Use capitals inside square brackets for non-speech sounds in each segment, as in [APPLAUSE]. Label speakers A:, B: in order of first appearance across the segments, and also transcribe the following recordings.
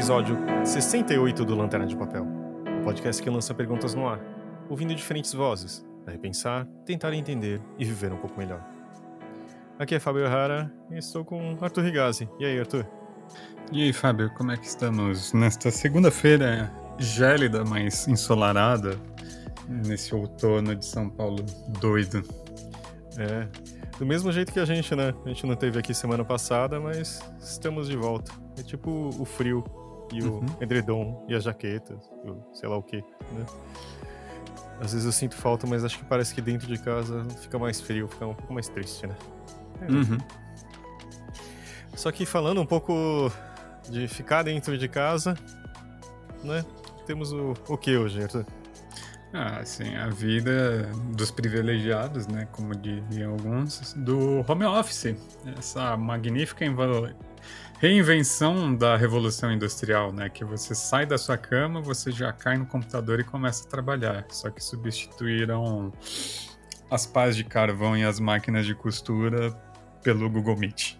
A: Episódio 68 do Lanterna de Papel, o podcast que lança perguntas no ar, ouvindo diferentes vozes, para repensar, tentar entender e viver um pouco melhor. Aqui é Fábio Rara e estou com Arthur Rigazzi. E aí, Arthur?
B: E aí, Fábio, como é que estamos nesta segunda-feira gélida, mas ensolarada, nesse outono de São Paulo doido?
A: É, do mesmo jeito que a gente, né? A gente não teve aqui semana passada, mas estamos de volta. É tipo o frio e o uhum. edredom e as jaquetas, sei lá o que, né? Às vezes eu sinto falta, mas acho que parece que dentro de casa fica mais frio, fica um pouco mais triste, né?
B: É. Uhum.
A: Só que falando um pouco de ficar dentro de casa, né? Temos o, o que hoje, Arthur?
B: Ah, sim, a vida dos privilegiados, né, como diriam alguns, do home office. Essa magnífica reinvenção da revolução industrial, né, que você sai da sua cama, você já cai no computador e começa a trabalhar. Só que substituíram as pás de carvão e as máquinas de costura pelo Google Meet.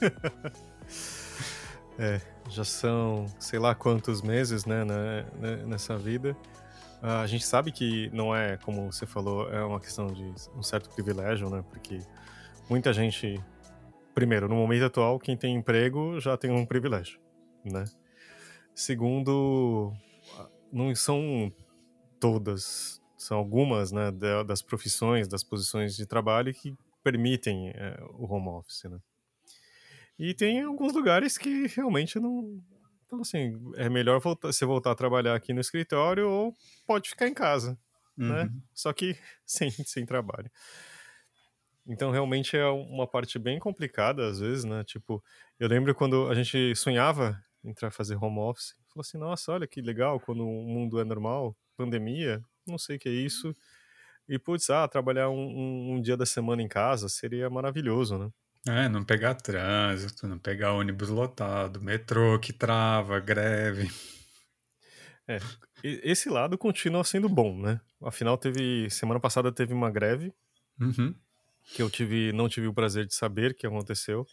B: [LAUGHS]
A: é, já são sei lá quantos meses, né, né nessa vida. Uh, a gente sabe que não é, como você falou, é uma questão de um certo privilégio, né? Porque muita gente, primeiro, no momento atual, quem tem emprego já tem um privilégio, né? Segundo, não são todas, são algumas, né, das profissões, das posições de trabalho que permitem é, o home office, né? E tem alguns lugares que realmente não, então, assim, é melhor voltar, você voltar a trabalhar aqui no escritório ou pode ficar em casa, né? uhum. né? Só que [LAUGHS] sem, sem trabalho. Então, realmente é uma parte bem complicada, às vezes, né? Tipo, eu lembro quando a gente sonhava entrar fazer home office, falou assim, nossa, olha que legal, quando o mundo é normal, pandemia, não sei o que é isso. E, putz, ah, trabalhar um, um, um dia da semana em casa seria maravilhoso, né?
B: É, não pegar trânsito, não pegar ônibus lotado, metrô que trava, greve.
A: É, esse lado continua sendo bom, né? Afinal, teve semana passada teve uma greve
B: uhum.
A: Que eu tive, não tive o prazer de saber que aconteceu,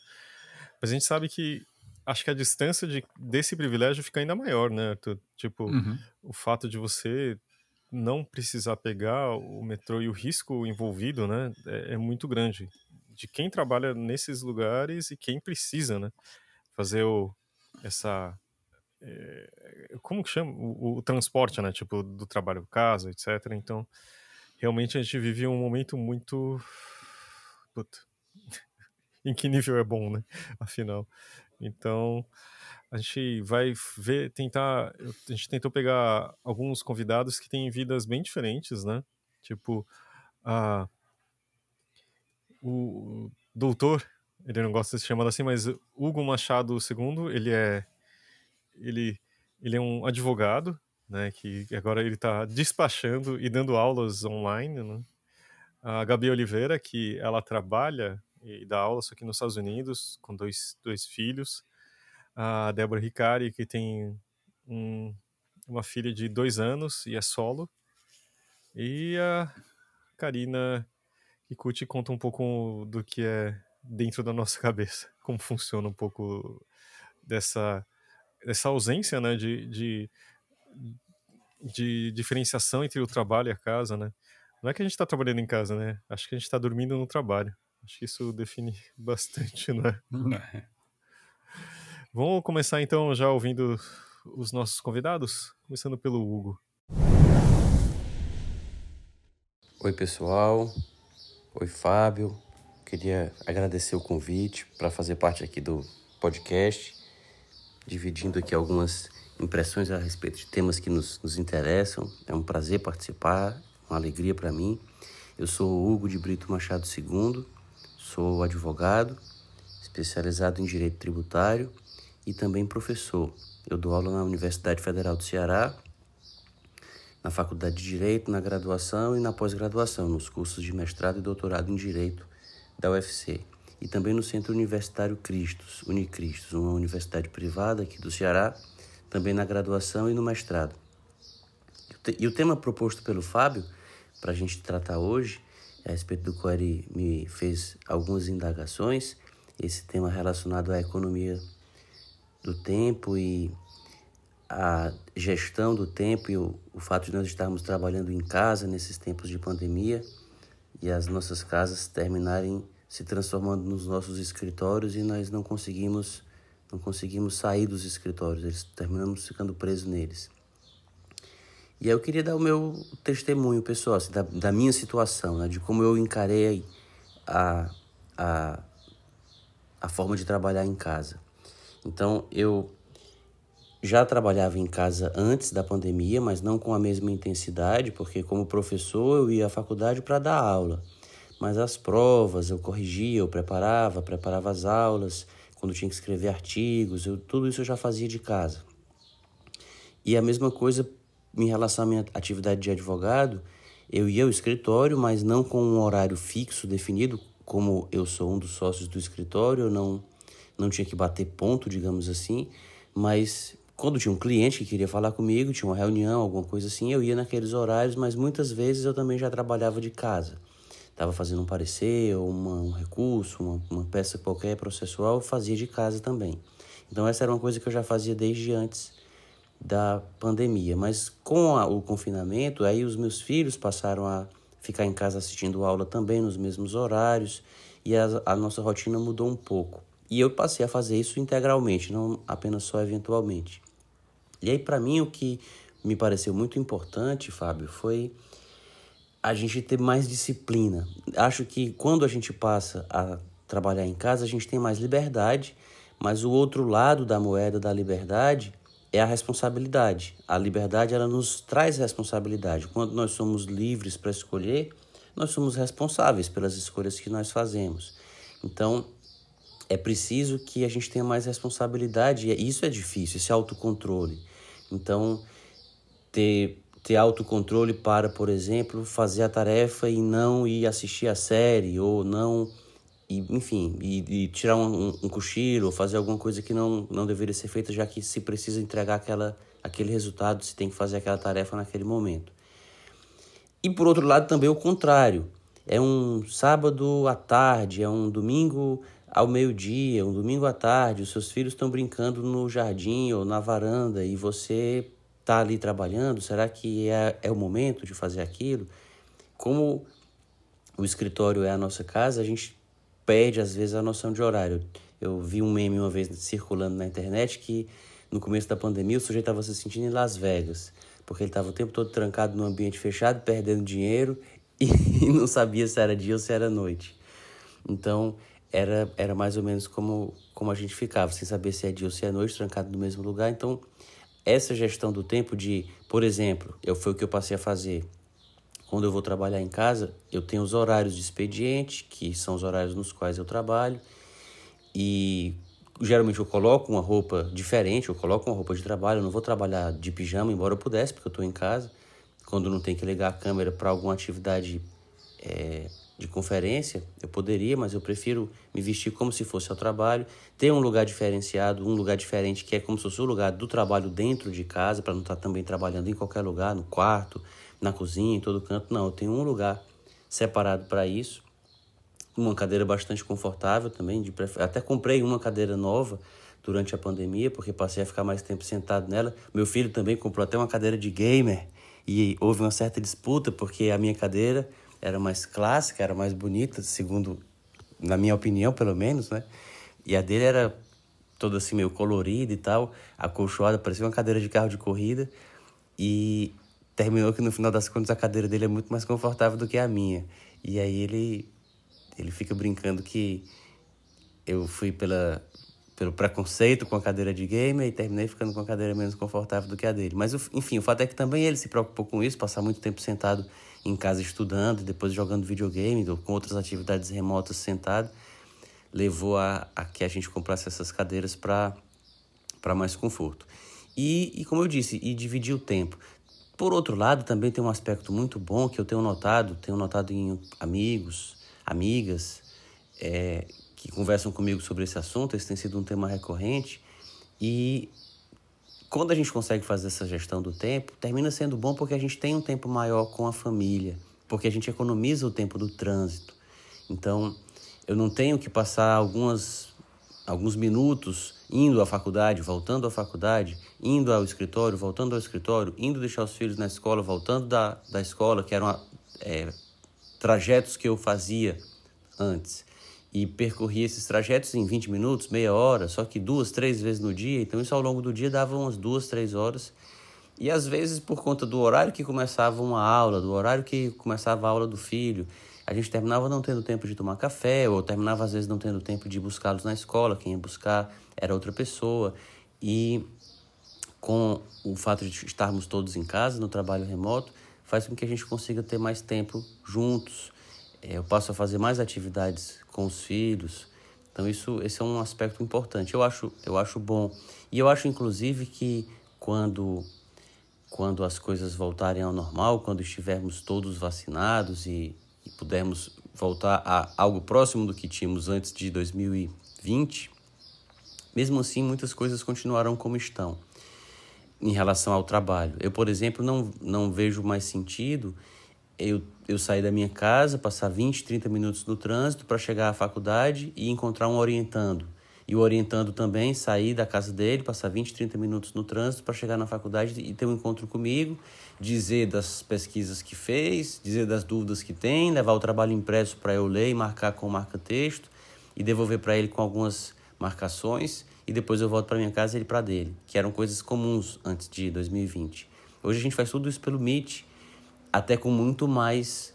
A: mas a gente sabe que acho que a distância de, desse privilégio fica ainda maior, né? Tipo,
B: uhum.
A: o fato de você não precisar pegar o metrô e o risco envolvido, né, é, é muito grande de quem trabalha nesses lugares e quem precisa, né? Fazer o, essa. É, como que chama? O, o, transporte, né? Tipo, do trabalho casa, etc. Então, realmente a gente vive um momento muito. Puta. [LAUGHS] em que nível é bom, né? [LAUGHS] Afinal. Então, a gente vai ver, tentar. A gente tentou pegar alguns convidados que têm vidas bem diferentes, né? Tipo, a o doutor, ele não gosta de ser chamado assim, mas Hugo Machado II, ele é ele ele é um advogado, né, que agora ele está despachando e dando aulas online, né? A Gabi Oliveira, que ela trabalha e dá aulas aqui nos Estados Unidos com dois, dois filhos. A Débora Ricari, que tem um, uma filha de dois anos e é solo. E a Karina Kikuchi conta um pouco do que é dentro da nossa [LAUGHS] cabeça, como funciona um pouco dessa, dessa ausência né, de, de, de diferenciação entre o trabalho e a casa, né? Não é que a gente está trabalhando em casa, né? Acho que a gente está dormindo no trabalho. Acho que isso define [LAUGHS] bastante, não é?
B: Não é.
A: Vamos começar então já ouvindo os nossos convidados, começando pelo Hugo.
C: Oi, pessoal. Oi, Fábio. Queria agradecer o convite para fazer parte aqui do podcast, dividindo aqui algumas impressões a respeito de temas que nos, nos interessam. É um prazer participar, uma alegria para mim. Eu sou Hugo de Brito Machado II, sou advogado, especializado em direito tributário e também professor. Eu dou aula na Universidade Federal do Ceará na Faculdade de Direito, na graduação e na pós-graduação, nos cursos de mestrado e doutorado em Direito da UFC. E também no Centro Universitário Cristos, Unicristos, uma universidade privada aqui do Ceará, também na graduação e no mestrado. E o tema proposto pelo Fábio, para a gente tratar hoje, a respeito do qual ele me fez algumas indagações, esse tema relacionado à economia do tempo e a gestão do tempo e o, o fato de nós estarmos trabalhando em casa nesses tempos de pandemia e as nossas casas terminarem se transformando nos nossos escritórios e nós não conseguimos não conseguimos sair dos escritórios, eles terminamos ficando presos neles. E aí eu queria dar o meu testemunho pessoal, assim, da, da minha situação, né, de como eu encarei a, a, a forma de trabalhar em casa. Então, eu já trabalhava em casa antes da pandemia, mas não com a mesma intensidade, porque como professor eu ia à faculdade para dar aula. Mas as provas eu corrigia, eu preparava, preparava as aulas, quando tinha que escrever artigos, eu, tudo isso eu já fazia de casa. E a mesma coisa em relação à minha atividade de advogado, eu ia ao escritório, mas não com um horário fixo definido, como eu sou um dos sócios do escritório, eu não, não tinha que bater ponto, digamos assim, mas quando tinha um cliente que queria falar comigo, tinha uma reunião, alguma coisa assim, eu ia naqueles horários, mas muitas vezes eu também já trabalhava de casa. Estava fazendo um parecer, ou uma, um recurso, uma, uma peça qualquer processual, eu fazia de casa também. Então essa era uma coisa que eu já fazia desde antes da pandemia. Mas com a, o confinamento, aí os meus filhos passaram a ficar em casa assistindo aula também nos mesmos horários e a, a nossa rotina mudou um pouco. E eu passei a fazer isso integralmente, não apenas só eventualmente. E aí, para mim, o que me pareceu muito importante, Fábio, foi a gente ter mais disciplina. Acho que quando a gente passa a trabalhar em casa, a gente tem mais liberdade, mas o outro lado da moeda da liberdade é a responsabilidade. A liberdade ela nos traz responsabilidade. Quando nós somos livres para escolher, nós somos responsáveis pelas escolhas que nós fazemos. Então, é preciso que a gente tenha mais responsabilidade, e isso é difícil, esse autocontrole. Então, ter, ter autocontrole para, por exemplo, fazer a tarefa e não ir assistir a série, ou não, e, enfim, e, e tirar um, um, cochilo, ou fazer alguma coisa que não, não deveria ser feita, já que se precisa entregar aquela, aquele resultado, se tem que fazer aquela tarefa naquele momento. E por outro lado, também o contrário. É um sábado à tarde, é um domingo ao meio-dia, um domingo à tarde, os seus filhos estão brincando no jardim ou na varanda e você está ali trabalhando, será que é, é o momento de fazer aquilo? Como o escritório é a nossa casa, a gente perde às vezes a noção de horário. Eu vi um meme uma vez circulando na internet que no começo da pandemia o sujeito estava se sentindo em Las Vegas, porque ele estava o tempo todo trancado num ambiente fechado, perdendo dinheiro [LAUGHS] e não sabia se era dia ou se era noite. Então, era, era mais ou menos como, como a gente ficava, sem saber se é dia ou se é noite, trancado no mesmo lugar. Então, essa gestão do tempo de, por exemplo, eu foi o que eu passei a fazer. Quando eu vou trabalhar em casa, eu tenho os horários de expediente, que são os horários nos quais eu trabalho, e geralmente eu coloco uma roupa diferente, eu coloco uma roupa de trabalho, eu não vou trabalhar de pijama, embora eu pudesse, porque eu estou em casa. Quando não tem que ligar a câmera para alguma atividade é, de conferência, eu poderia, mas eu prefiro me vestir como se fosse ao trabalho, ter um lugar diferenciado, um lugar diferente que é como se fosse o lugar do trabalho dentro de casa, para não estar tá também trabalhando em qualquer lugar, no quarto, na cozinha, em todo canto. Não, eu tenho um lugar separado para isso. Uma cadeira bastante confortável também, de prefer... até comprei uma cadeira nova durante a pandemia, porque passei a ficar mais tempo sentado nela. Meu filho também comprou até uma cadeira de gamer e houve uma certa disputa porque a minha cadeira era mais clássica, era mais bonita, segundo, na minha opinião, pelo menos, né? E a dele era toda assim meio colorida e tal, acolchoada, parecia uma cadeira de carro de corrida. E terminou que no final das contas a cadeira dele é muito mais confortável do que a minha. E aí ele ele fica brincando que eu fui pela pelo preconceito com a cadeira de gamer e terminei ficando com a cadeira menos confortável do que a dele. Mas enfim, o fato é que também ele se preocupou com isso, passar muito tempo sentado em casa estudando, depois jogando videogame, ou com outras atividades remotas sentado, levou a, a que a gente comprasse essas cadeiras para mais conforto. E, e como eu disse, e dividir o tempo. Por outro lado, também tem um aspecto muito bom que eu tenho notado, tenho notado em amigos, amigas, é, que conversam comigo sobre esse assunto, esse tem sido um tema recorrente, e quando a gente consegue fazer essa gestão do tempo, termina sendo bom porque a gente tem um tempo maior com a família, porque a gente economiza o tempo do trânsito. Então, eu não tenho que passar algumas alguns minutos indo à faculdade, voltando à faculdade, indo ao escritório, voltando ao escritório, indo deixar os filhos na escola, voltando da, da escola, que eram é, trajetos que eu fazia antes. E percorria esses trajetos em 20 minutos, meia hora, só que duas, três vezes no dia. Então, isso ao longo do dia dava umas duas, três horas. E às vezes, por conta do horário que começava uma aula, do horário que começava a aula do filho, a gente terminava não tendo tempo de tomar café, ou terminava às vezes não tendo tempo de buscá-los na escola, quem ia buscar era outra pessoa. E com o fato de estarmos todos em casa, no trabalho remoto, faz com que a gente consiga ter mais tempo juntos. É, eu passo a fazer mais atividades com os filhos. Então isso, esse é um aspecto importante. Eu acho, eu acho bom. E eu acho inclusive que quando quando as coisas voltarem ao normal, quando estivermos todos vacinados e e pudermos voltar a algo próximo do que tínhamos antes de 2020, mesmo assim muitas coisas continuarão como estão em relação ao trabalho. Eu, por exemplo, não, não vejo mais sentido eu, eu sair da minha casa, passar 20, 30 minutos no trânsito para chegar à faculdade e encontrar um orientando e o orientando também sair da casa dele, passar 20, 30 minutos no trânsito para chegar na faculdade e ter um encontro comigo, dizer das pesquisas que fez, dizer das dúvidas que tem, levar o trabalho impresso para eu ler e marcar com marca-texto e devolver para ele com algumas marcações e depois eu volto para minha casa e ele para dele, que eram coisas comuns antes de 2020. Hoje a gente faz tudo isso pelo Meet, até com muito mais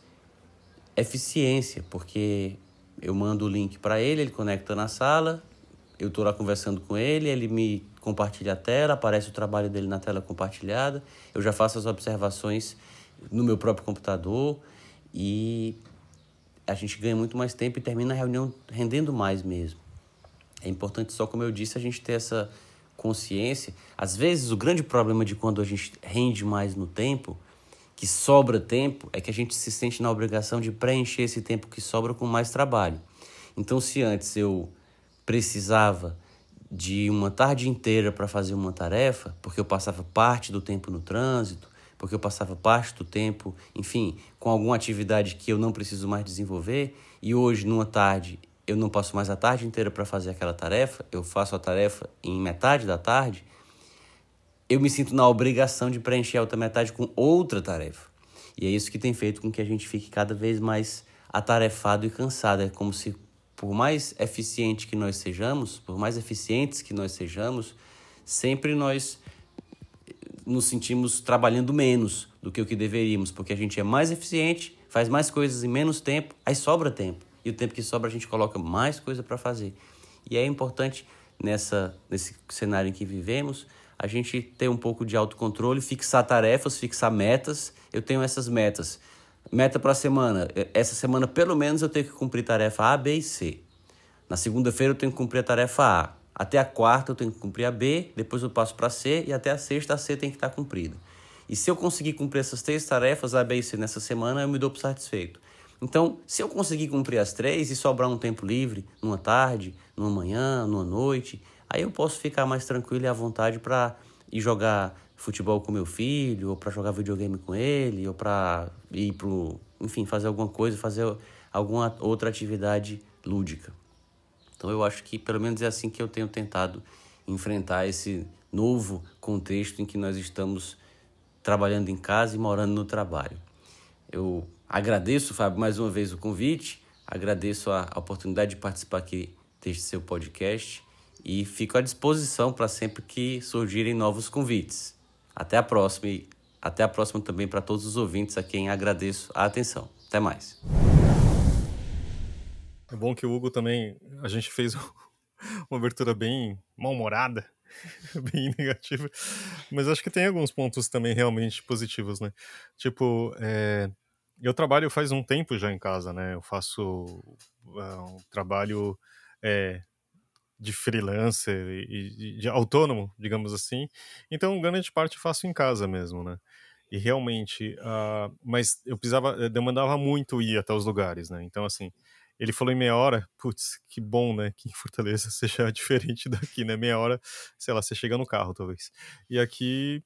C: eficiência, porque eu mando o link para ele, ele conecta na sala, eu estou lá conversando com ele, ele me compartilha a tela, aparece o trabalho dele na tela compartilhada, eu já faço as observações no meu próprio computador e a gente ganha muito mais tempo e termina a reunião rendendo mais mesmo. É importante só, como eu disse, a gente ter essa consciência. Às vezes, o grande problema de quando a gente rende mais no tempo, que sobra tempo, é que a gente se sente na obrigação de preencher esse tempo que sobra com mais trabalho. Então, se antes eu precisava de uma tarde inteira para fazer uma tarefa, porque eu passava parte do tempo no trânsito, porque eu passava parte do tempo, enfim, com alguma atividade que eu não preciso mais desenvolver, e hoje, numa tarde, eu não passo mais a tarde inteira para fazer aquela tarefa, eu faço a tarefa em metade da tarde, eu me sinto na obrigação de preencher a outra metade com outra tarefa. E é isso que tem feito com que a gente fique cada vez mais atarefado e cansado. É como se por mais eficiente que nós sejamos, por mais eficientes que nós sejamos, sempre nós nos sentimos trabalhando menos do que o que deveríamos, porque a gente é mais eficiente, faz mais coisas em menos tempo, aí sobra tempo. E o tempo que sobra a gente coloca mais coisa para fazer. E é importante nessa nesse cenário em que vivemos, a gente ter um pouco de autocontrole, fixar tarefas, fixar metas. Eu tenho essas metas. Meta para a semana. Essa semana, pelo menos, eu tenho que cumprir tarefa A, B e C. Na segunda-feira, eu tenho que cumprir a tarefa A. Até a quarta, eu tenho que cumprir a B. Depois, eu passo para C. E até a sexta, a C tem que estar tá cumprida. E se eu conseguir cumprir essas três tarefas, A, B e C, nessa semana, eu me dou por satisfeito. Então, se eu conseguir cumprir as três e sobrar um tempo livre, numa tarde, numa manhã, numa noite, aí eu posso ficar mais tranquilo e à vontade para ir jogar futebol com meu filho, ou para jogar videogame com ele, ou para ir pro, enfim, fazer alguma coisa, fazer alguma outra atividade lúdica. Então eu acho que pelo menos é assim que eu tenho tentado enfrentar esse novo contexto em que nós estamos trabalhando em casa e morando no trabalho. Eu agradeço, Fábio, mais uma vez o convite, agradeço a oportunidade de participar aqui deste seu podcast e fico à disposição para sempre que surgirem novos convites. Até a próxima e até a próxima também para todos os ouvintes a quem agradeço a atenção. Até mais.
A: É bom que o Hugo também, a gente fez [LAUGHS] uma abertura bem mal-humorada, [LAUGHS] bem negativa, mas acho que tem alguns pontos também realmente positivos, né? Tipo, é, eu trabalho faz um tempo já em casa, né? Eu faço uh, um trabalho é, de freelancer e, de autônomo, digamos assim. Então, grande parte eu faço em casa mesmo, né? E realmente, uh, mas eu precisava, eh, demandava muito ir até os lugares, né? Então, assim, ele falou em meia hora, putz, que bom, né? Que em Fortaleza [LAUGHS] seja diferente daqui, né? Meia hora, sei lá, você chega no carro, talvez. E aqui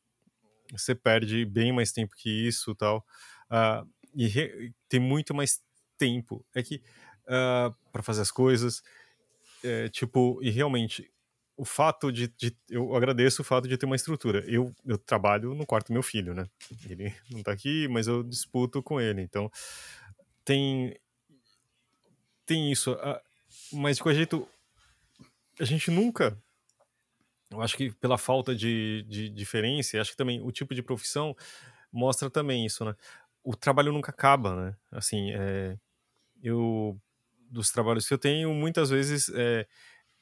A: você perde bem mais tempo que isso tal. Uh, e re, tem muito mais tempo. É que uh, ah, para fazer as coisas é, tipo, e realmente, o fato de, de, Eu agradeço o fato de ter uma estrutura. Eu, eu trabalho no quarto do meu filho, né? Ele [LAUGHS] não tá aqui, mas eu disputo com ele. Então, tem. Tem isso. Mas de qualquer jeito, a gente nunca. Eu acho que pela falta de, de diferença, acho que também o tipo de profissão mostra também isso, né? O trabalho nunca acaba, né? Assim, é, eu dos trabalhos que eu tenho, muitas vezes é,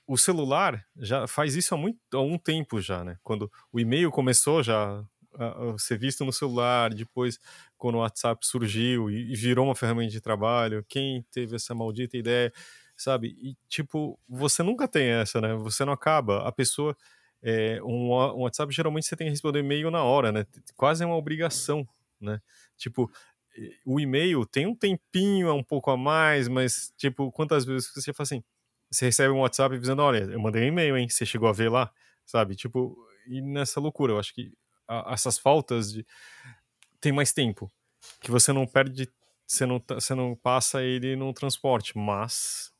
A: o celular já faz isso há muito há um tempo já, né? Quando o e-mail começou já a, a ser visto no celular, depois quando o WhatsApp surgiu e, e virou uma ferramenta de trabalho, quem teve essa maldita ideia, sabe? E tipo, você nunca tem essa, né? Você não acaba. A pessoa é, um, um WhatsApp geralmente você tem que responder e-mail na hora, né? Quase é uma obrigação, né? Tipo, o e-mail tem um tempinho, é um pouco a mais, mas, tipo, quantas vezes você fala assim, você recebe um WhatsApp dizendo, olha, eu mandei um e-mail, hein, você chegou a ver lá, sabe? Tipo, e nessa loucura, eu acho que a, essas faltas de... tem mais tempo, que você não perde, você não, tá, você não passa ele no transporte, mas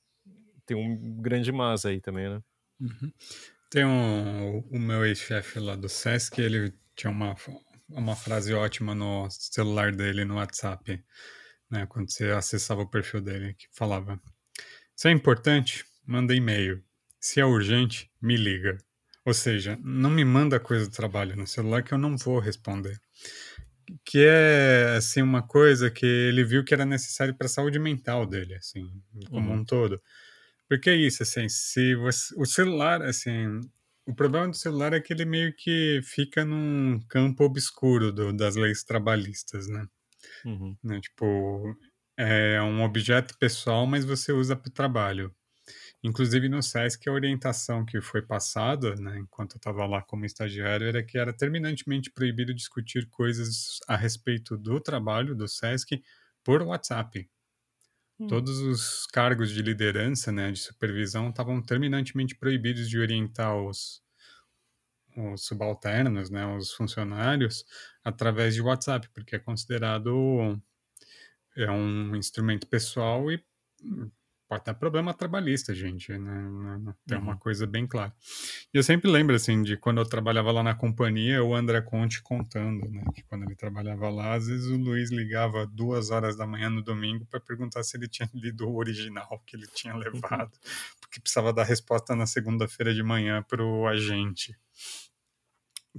A: tem um grande mas aí também, né?
B: Uhum. Tem um, o meu ex-chefe lá do Sesc, ele tinha uma, uma frase ótima no celular dele, no WhatsApp, né, quando você acessava o perfil dele, que falava: Se é importante, manda e-mail. Se é urgente, me liga. Ou seja, não me manda coisa do trabalho no celular que eu não vou responder. Que é, assim, uma coisa que ele viu que era necessário para a saúde mental dele, assim, como uhum. um todo. Porque é isso, assim, se você, o celular, assim, o problema do celular é que ele meio que fica num campo obscuro do, das leis trabalhistas, né? Uhum. né? Tipo, é um objeto pessoal, mas você usa para o trabalho. Inclusive no SESC, a orientação que foi passada, né, enquanto eu estava lá como estagiário, era que era terminantemente proibido discutir coisas a respeito do trabalho do SESC por WhatsApp. Hum. Todos os cargos de liderança, né, de supervisão, estavam terminantemente proibidos de orientar os, os subalternos, né, os funcionários, através de WhatsApp, porque é considerado é um instrumento pessoal e pode ter problema trabalhista, gente, né? Tem uhum. uma coisa bem clara. E eu sempre lembro, assim, de quando eu trabalhava lá na companhia, o André Conte contando, né? Que quando ele trabalhava lá, às vezes o Luiz ligava duas horas da manhã no domingo para perguntar se ele tinha [LAUGHS] lido o original que ele tinha uhum. levado, porque precisava dar resposta na segunda-feira de manhã para o agente.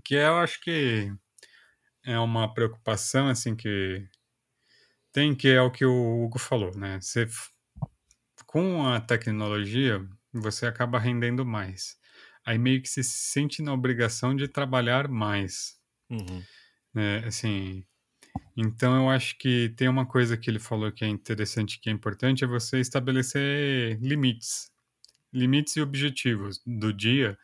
B: Que eu acho que é uma preocupação, assim, que tem, que é o que o Hugo falou, né? Você com a tecnologia, você acaba rendendo mais. Aí meio que se sente na obrigação de trabalhar mais. Uhum. É, assim, então eu acho que tem uma coisa que ele falou que é interessante, que é importante, é você estabelecer limites. Limites e objetivos do dia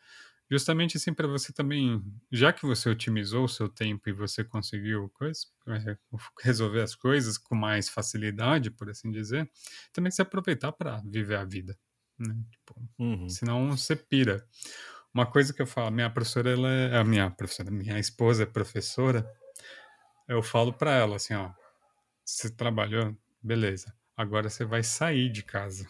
B: justamente assim para você também, já que você otimizou o seu tempo e você conseguiu coisa, é, resolver as coisas com mais facilidade, por assim dizer, também se aproveitar para viver a vida, né? Tipo, uhum. Senão você pira. Uma coisa que eu falo, minha professora, ela é, a minha professora, minha esposa é professora, eu falo para ela assim, ó, você trabalhou, beleza, agora você vai sair de casa.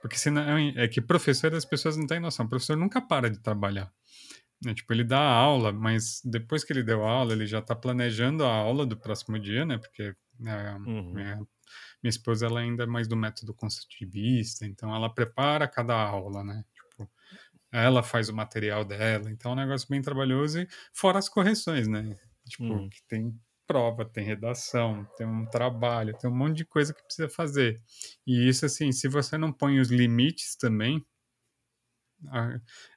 B: Porque senão é que professor as pessoas não têm noção. O professor nunca para de trabalhar. Né? Tipo, ele dá a aula, mas depois que ele deu a aula, ele já está planejando a aula do próximo dia, né? Porque né, uhum. minha, minha esposa ela ainda é mais do método construtivista, então ela prepara cada aula, né? Tipo, ela faz o material dela, então é um negócio bem trabalhoso e fora as correções, né? Tipo, uhum. que tem prova, tem redação, tem um trabalho, tem um monte de coisa que precisa fazer. E isso, assim, se você não põe os limites também,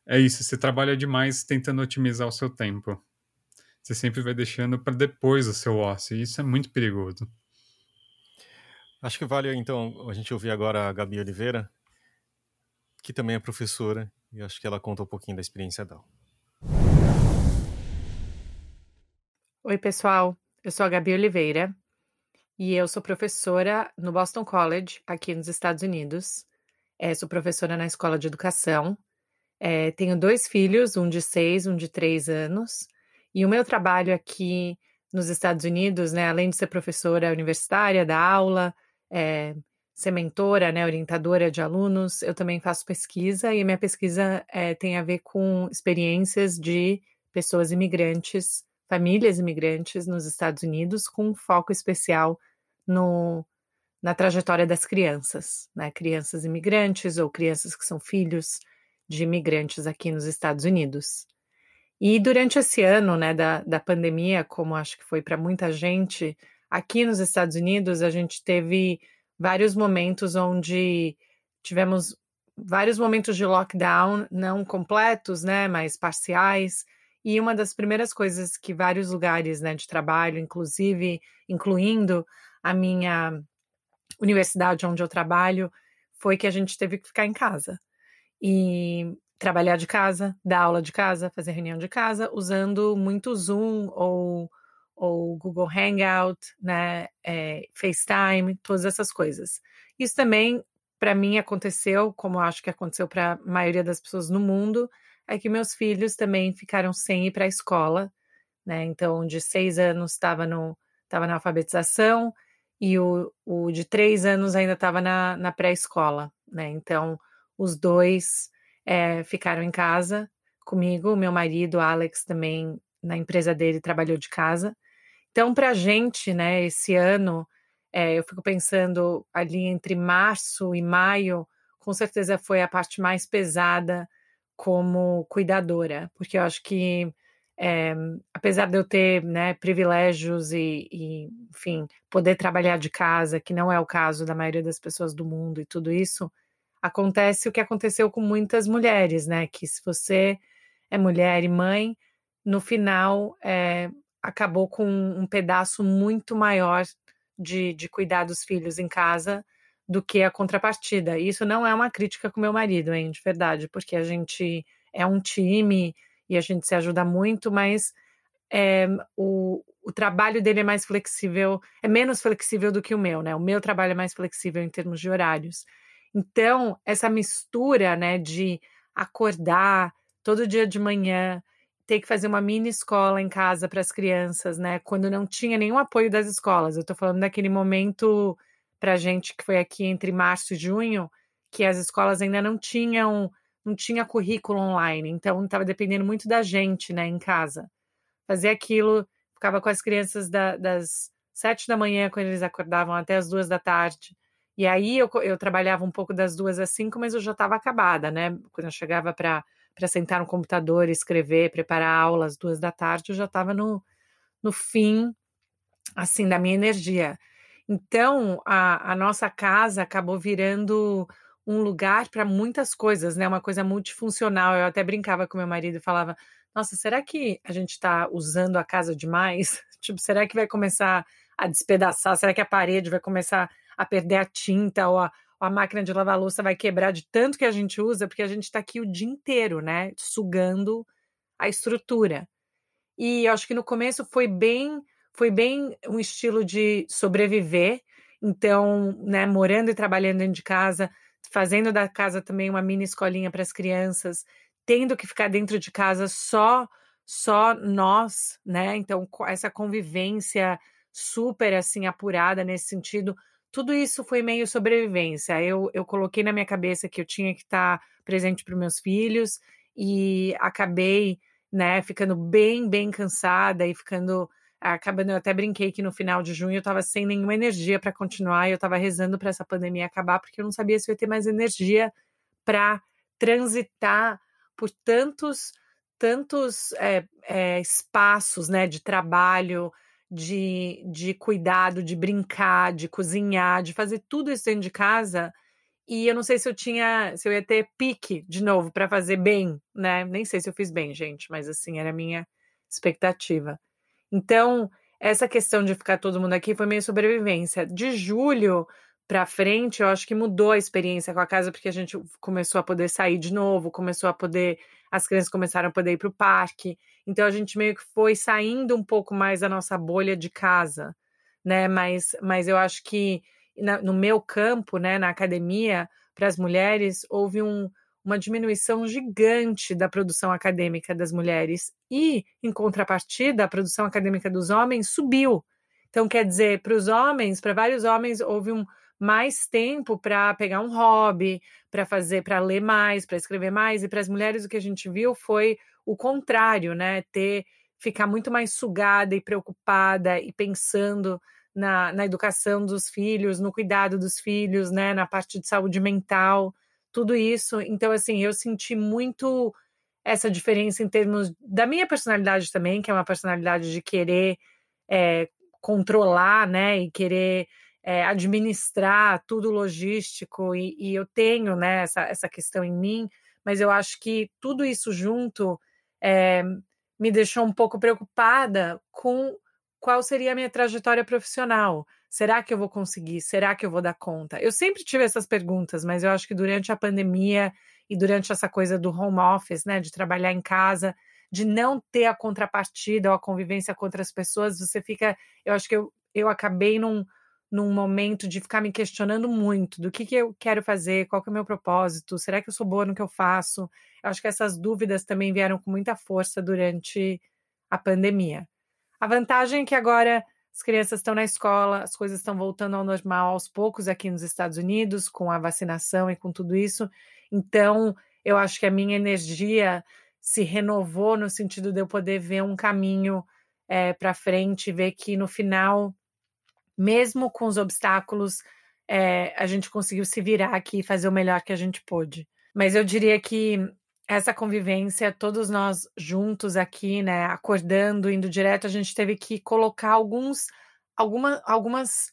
B: é isso, você trabalha demais tentando otimizar o seu tempo. Você sempre vai deixando para depois o seu ócio, e isso é muito perigoso.
A: Acho que vale, então, a gente ouvir agora a Gabi Oliveira, que também é professora, e acho que ela conta um pouquinho da experiência dela.
D: Oi, pessoal. Eu sou a Gabi Oliveira e eu sou professora no Boston College, aqui nos Estados Unidos. É, sou professora na escola de educação. É, tenho dois filhos, um de seis, um de três anos. E o meu trabalho aqui nos Estados Unidos, né, além de ser professora universitária, dar aula, é, ser mentora, né, orientadora de alunos, eu também faço pesquisa e minha pesquisa é, tem a ver com experiências de pessoas imigrantes, famílias imigrantes nos Estados Unidos, com um foco especial no, na trajetória das crianças, né, crianças imigrantes ou crianças que são filhos de imigrantes aqui nos Estados Unidos. E durante esse ano né, da, da pandemia, como acho que foi para muita gente, aqui nos Estados Unidos a gente teve vários momentos onde tivemos vários momentos de lockdown, não completos, né, mas parciais. E uma das primeiras coisas que vários lugares né, de trabalho, inclusive, incluindo a minha universidade onde eu trabalho, foi que a gente teve que ficar em casa. E trabalhar de casa, dar aula de casa, fazer reunião de casa, usando muito Zoom ou, ou Google Hangout, né, é, FaceTime, todas essas coisas. Isso também, para mim, aconteceu, como acho que aconteceu para a maioria das pessoas no mundo, é que meus filhos também ficaram sem ir para a escola, né? Então, de seis anos estava no estava na alfabetização e o, o de três anos ainda estava na, na pré-escola, né? Então, os dois é, ficaram em casa comigo. Meu marido, Alex, também na empresa dele trabalhou de casa. Então, para a gente, né, esse ano, é, eu fico pensando ali entre março e maio, com certeza foi a parte mais pesada como cuidadora, porque eu acho que é, apesar de eu ter né, privilégios e, e, enfim, poder trabalhar de casa, que não é o caso da maioria das pessoas do mundo e tudo isso, acontece o que aconteceu com muitas mulheres, né? Que se você é mulher e mãe, no final é, acabou com um pedaço muito maior de, de cuidar dos filhos em casa do que a contrapartida. E isso não é uma crítica com meu marido, hein, de verdade, porque a gente é um time e a gente se ajuda muito, mas é, o, o trabalho dele é mais flexível, é menos flexível do que o meu, né? O meu trabalho é mais flexível em termos de horários. Então, essa mistura, né, de acordar todo dia de manhã, ter que fazer uma mini escola em casa para as crianças, né, quando não tinha nenhum apoio das escolas. Eu estou falando daquele momento para gente que foi aqui entre março e junho, que as escolas ainda não tinham, não tinha currículo online, então estava dependendo muito da gente, né, em casa. Fazer aquilo, ficava com as crianças da, das sete da manhã quando eles acordavam até as duas da tarde e aí eu, eu trabalhava um pouco das duas às cinco, mas eu já estava acabada, né? Quando eu chegava para sentar no computador, escrever, preparar aula às duas da tarde, eu já estava no, no fim, assim, da minha energia. Então, a, a nossa casa acabou virando um lugar para muitas coisas, né? Uma coisa multifuncional. Eu até brincava com meu marido e falava: Nossa, será que a gente está usando a casa demais? [LAUGHS] tipo, será que vai começar a despedaçar? Será que a parede vai começar a perder a tinta ou a, a máquina de lavar louça vai quebrar de tanto que a gente usa, porque a gente está aqui o dia inteiro, né? Sugando a estrutura. E eu acho que no começo foi bem, foi bem um estilo de sobreviver. Então, né, morando e trabalhando dentro de casa, fazendo da casa também uma mini escolinha para as crianças, tendo que ficar dentro de casa só só nós, né? Então, essa convivência super assim apurada nesse sentido tudo isso foi meio sobrevivência. Eu, eu coloquei na minha cabeça que eu tinha que estar presente para meus filhos e acabei, né, ficando bem, bem cansada e ficando acabando. Eu até brinquei que no final de junho eu estava sem nenhuma energia para continuar e eu estava rezando para essa pandemia acabar porque eu não sabia se eu ia ter mais energia para transitar por tantos tantos é, é, espaços né, de trabalho, de, de cuidado, de brincar, de cozinhar, de fazer tudo isso dentro de casa. E eu não sei se eu tinha, se eu ia ter pique de novo para fazer bem, né? Nem sei se eu fiz bem, gente, mas assim, era a minha expectativa. Então, essa questão de ficar todo mundo aqui foi meio sobrevivência. De julho para frente, eu acho que mudou a experiência com a casa, porque a gente começou a poder sair de novo, começou a poder as crianças começaram a poder ir para o parque. Então a gente meio que foi saindo um pouco mais da nossa bolha de casa, né? Mas, mas eu acho que no meu campo, né, na academia, para as mulheres, houve um, uma diminuição gigante da produção acadêmica das mulheres. E, em contrapartida, a produção acadêmica dos homens subiu. Então, quer dizer, para os homens, para vários homens, houve um, mais tempo para pegar um hobby, para fazer, para ler mais, para escrever mais. E para as mulheres o que a gente viu foi o contrário, né? Ter ficar muito mais sugada e preocupada e pensando na, na educação dos filhos, no cuidado dos filhos, né? Na parte de saúde mental, tudo isso. Então, assim, eu senti muito essa diferença em termos da minha personalidade também, que é uma personalidade de querer é, controlar, né, e querer é, administrar tudo logístico, e, e, eu tenho, né, essa, essa questão em mim, mas eu acho que tudo isso junto é, me deixou um pouco preocupada com qual seria a minha trajetória profissional. Será que eu vou conseguir? Será que eu vou dar conta? Eu sempre tive essas perguntas, mas eu acho que durante a pandemia e durante essa coisa do home office, né, de trabalhar em casa, de não ter a contrapartida ou a convivência com outras pessoas, você fica. Eu acho que eu, eu acabei num, num momento de ficar me questionando muito do que, que eu quero fazer, qual que é o meu propósito, será que eu sou boa no que eu faço? Eu acho que essas dúvidas também vieram com muita força durante a pandemia. A vantagem é que agora as crianças estão na escola, as coisas estão voltando ao normal aos poucos aqui nos Estados Unidos, com a vacinação e com tudo isso. Então, eu acho que a minha energia se renovou no sentido de eu poder ver um caminho é, para frente, ver que no final, mesmo com os obstáculos, é, a gente conseguiu se virar aqui e fazer o melhor que a gente pôde. Mas eu diria que essa convivência, todos nós juntos aqui, né, acordando, indo direto, a gente teve que colocar alguns, alguma, algumas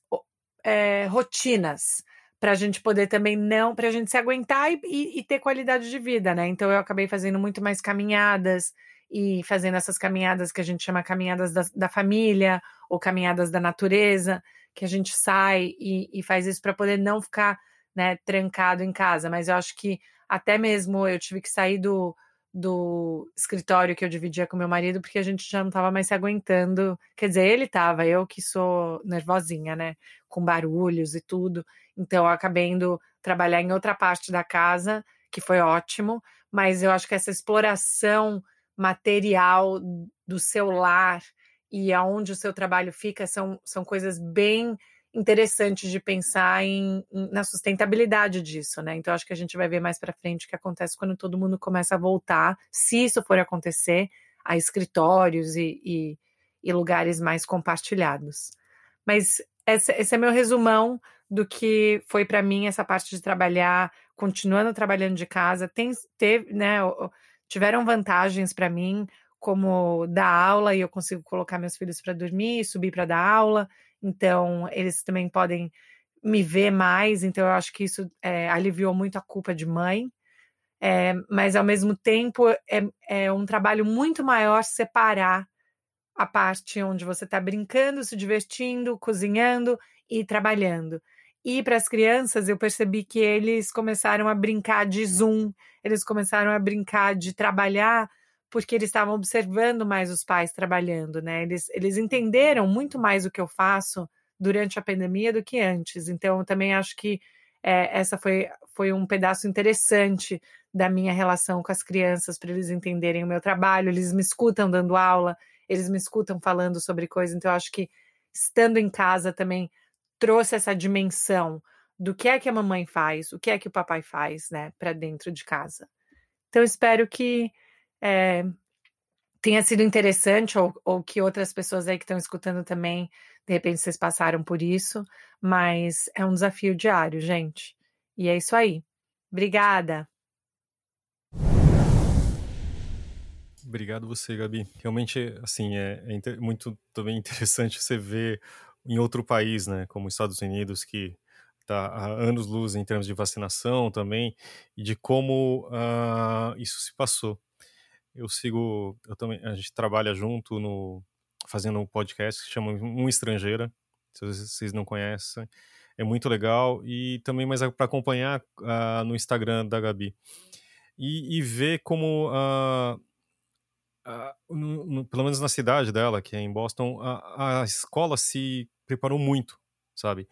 D: é, rotinas para a gente poder também não, para a gente se aguentar e, e, e, ter qualidade de vida, né? Então eu acabei fazendo muito mais caminhadas e fazendo essas caminhadas que a gente chama caminhadas da, da família ou caminhadas da natureza, que a gente sai e, e faz isso para poder não ficar né, trancado em casa. Mas eu acho que até mesmo eu tive que sair do, do escritório que eu dividia com meu marido, porque a gente já não estava mais se aguentando. Quer dizer, ele estava, eu que sou nervosinha, né? Com barulhos e tudo. Então, eu acabei indo trabalhar em outra parte da casa, que foi ótimo, mas eu acho que essa exploração material do seu lar e aonde o seu trabalho fica são, são coisas bem interessantes de pensar em, em, na sustentabilidade disso, né? Então acho que a gente vai ver mais para frente o que acontece quando todo mundo começa a voltar, se isso for acontecer, a escritórios e, e, e lugares mais compartilhados. Mas esse, esse é meu resumão do que foi para mim essa parte de trabalhar, continuando trabalhando de casa. Tem, teve, né, tiveram vantagens para mim, como dar aula e eu consigo colocar meus filhos para dormir, subir para dar aula. Então, eles também podem me ver mais. Então, eu acho que isso é, aliviou muito a culpa de mãe. É, mas, ao mesmo tempo, é, é um trabalho muito maior separar a parte onde você está brincando, se divertindo, cozinhando e trabalhando. E para as crianças, eu percebi que eles começaram a brincar de Zoom, eles começaram a brincar de trabalhar, porque eles estavam observando mais os pais trabalhando, né? Eles, eles entenderam muito mais o que eu faço durante a pandemia do que antes. Então, eu também acho que é, essa foi, foi um pedaço interessante da minha relação com as crianças, para eles entenderem o meu trabalho. Eles me escutam dando aula, eles me escutam falando sobre coisas. Então, eu acho que estando em casa também trouxe essa dimensão do que é que a mamãe faz, o que é que o papai faz, né, para dentro de casa. Então, espero que é, tenha sido interessante, ou, ou, que outras pessoas aí que estão escutando também, de repente vocês passaram por isso, mas é um desafio diário, gente. E é isso aí. Obrigada.
A: Obrigado você, Gabi. Realmente, assim, é, é muito também interessante você ver em outro país, né, como os Estados Unidos, que está há anos-luz em termos de vacinação também, e de como uh, isso se passou. Eu sigo, eu também, a gente trabalha junto no fazendo um podcast que chama Um Estrangeira, se vocês não conhecem, é muito legal e também mais para acompanhar uh, no Instagram da Gabi e, e ver como uh, uh, no, no, pelo menos na cidade dela, que é em Boston, a, a escola se preparou muito, sabe?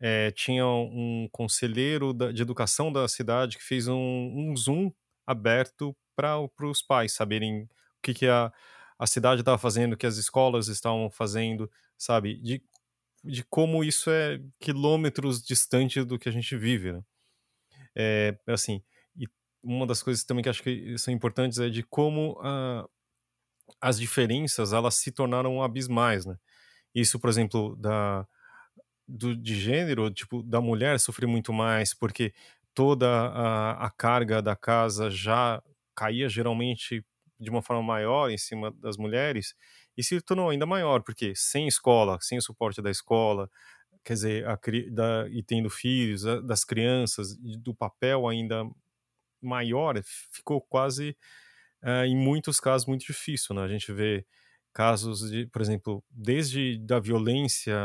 A: É, tinha um conselheiro da, de educação da cidade que fez um, um Zoom aberto para os pais saberem o que, que a, a cidade estava fazendo, o que as escolas estavam fazendo, sabe? De de como isso é quilômetros distante do que a gente vive, né? É, assim, e uma das coisas também que acho que são importantes é de como uh, as diferenças elas se tornaram abismais, né? Isso, por exemplo, da do, de gênero, tipo, da mulher sofrer muito mais, porque toda a, a carga da casa já caía geralmente de uma forma maior em cima das mulheres e se tornou ainda maior, porque sem escola, sem o suporte da escola, quer dizer, a, da, e tendo filhos, a, das crianças, do papel ainda maior, ficou quase, uh, em muitos casos, muito difícil. Né? A gente vê casos de, por exemplo, desde da violência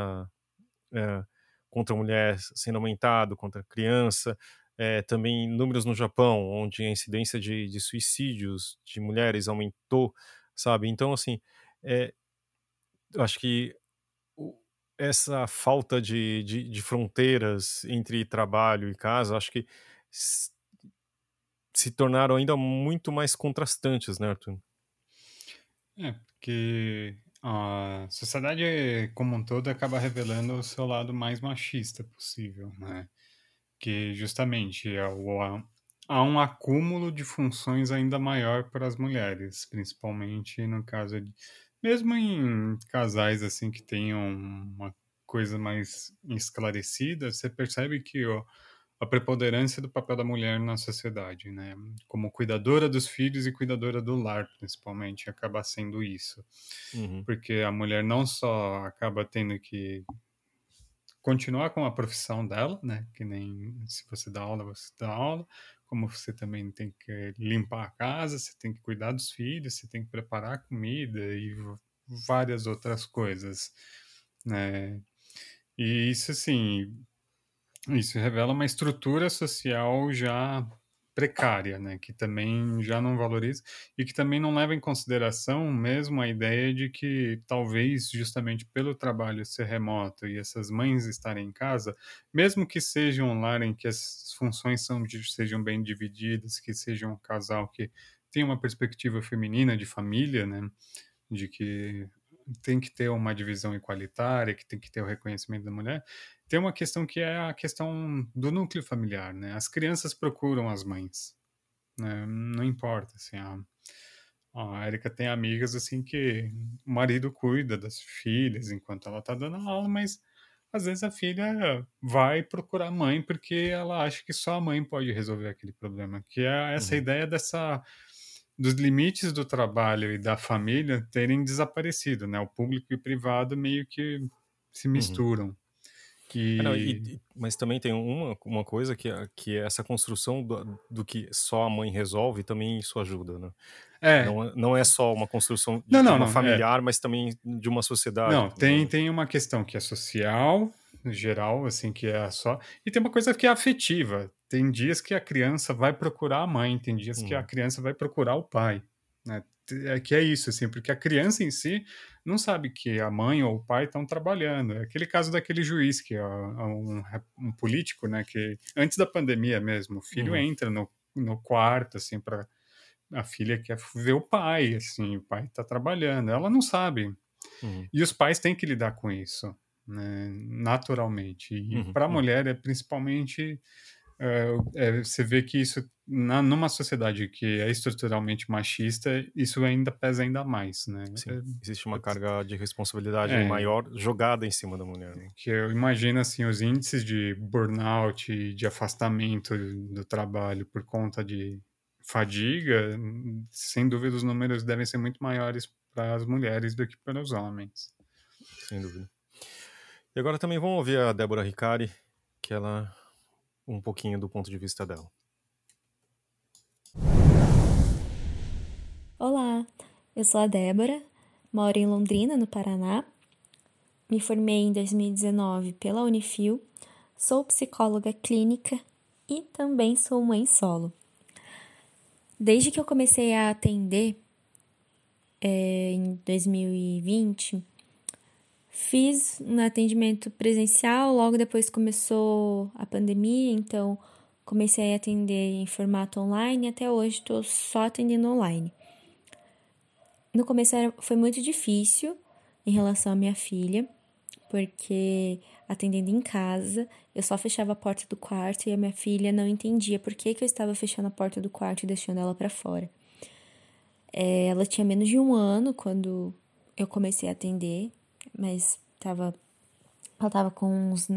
A: uh, contra a mulher sendo aumentado, contra a criança, é, também números no Japão, onde a incidência de, de suicídios de mulheres aumentou, sabe? Então, assim, é, acho que essa falta de, de, de, fronteiras entre trabalho e casa, acho que se tornaram ainda muito mais contrastantes, né, Arthur?
B: É, porque a sociedade como um todo acaba revelando o seu lado mais machista possível, né? Que justamente é o, há um acúmulo de funções ainda maior para as mulheres, principalmente no caso de mesmo em casais assim que tenham uma coisa mais esclarecida, você percebe que ó, a preponderância do papel da mulher na sociedade, né? Como cuidadora dos filhos e cuidadora do lar, principalmente, acaba sendo isso. Uhum. Porque a mulher não só acaba tendo que continuar com a profissão dela, né? Que nem se você dá aula, você dá aula, como você também tem que limpar a casa, você tem que cuidar dos filhos, você tem que preparar a comida e várias outras coisas, né? E isso, assim, isso revela uma estrutura social já precária, né, que também já não valoriza e que também não leva em consideração mesmo a ideia de que talvez justamente pelo trabalho ser remoto e essas mães estarem em casa, mesmo que seja um lar em que as funções são, sejam bem divididas, que seja um casal que tenha uma perspectiva feminina de família, né, de que tem que ter uma divisão igualitária, que tem que ter o reconhecimento da mulher, tem uma questão que é a questão do núcleo familiar, né? As crianças procuram as mães, né? Não importa, assim, a, a Erika tem amigas, assim, que o marido cuida das filhas enquanto ela tá dando aula, mas às vezes a filha vai procurar a mãe porque ela acha que só a mãe pode resolver aquele problema, que é essa uhum. ideia dessa dos limites do trabalho e da família terem desaparecido, né? O público e o privado meio que se uhum. misturam. Uhum.
A: Que... É, não, e, mas também tem uma, uma coisa que, que é essa construção do, do, que só a mãe resolve, também isso ajuda, né? É. Não, não é só uma construção de, não, não, uma é. familiar, é. mas também de uma sociedade.
B: Não, tem, tem uma questão que é social, geral, assim, que é só. E tem uma coisa que é afetiva. Tem dias que a criança vai procurar a mãe, tem dias hum. que a uhum. criança vai procurar o pai. Né? É que é isso, assim, porque a criança em si não sabe que a mãe ou o pai estão trabalhando. É aquele caso daquele juiz, que é um, um, político, né, que antes da pandemia mesmo, o filho uhum. entra no, no quarto, assim, para a filha quer ver o pai, assim, o pai está trabalhando, ela não sabe. Uhum. E os pais têm que lidar com isso, né, naturalmente. E uhum. para a uhum. mulher é principalmente é, é, você vê que isso, na, numa sociedade que é estruturalmente machista, isso ainda pesa ainda mais, né?
A: Sim, é, existe uma carga de responsabilidade é. maior jogada em cima da mulher. Né?
B: Que eu imagino, assim, os índices de burnout de afastamento do trabalho por conta de fadiga, sem dúvida os números devem ser muito maiores para as mulheres do que para os homens.
A: Sem dúvida. E agora também vamos ouvir a Débora Ricari, que ela um pouquinho do ponto de vista dela.
E: Olá, eu sou a Débora, moro em Londrina, no Paraná. Me formei em 2019 pela Unifil, sou psicóloga clínica e também sou mãe solo. Desde que eu comecei a atender é, em 2020, Fiz um atendimento presencial, logo depois começou a pandemia, então comecei a atender em formato online e até hoje estou só atendendo online. No começo foi muito difícil em relação à minha filha, porque atendendo em casa, eu só fechava a porta do quarto e a minha filha não entendia por que, que eu estava fechando a porta do quarto e deixando ela para fora. É, ela tinha menos de um ano quando eu comecei a atender, mas tava, ela tava com uns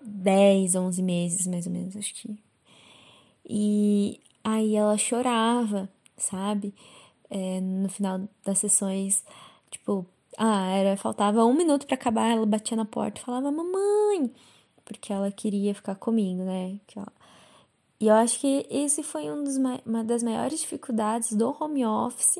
E: 10, 11 meses, mais ou menos, acho que. E aí ela chorava, sabe? É, no final das sessões, tipo, ah, era, faltava um minuto para acabar, ela batia na porta e falava, mamãe, porque ela queria ficar comigo, né? E eu acho que esse foi um dos, uma das maiores dificuldades do home office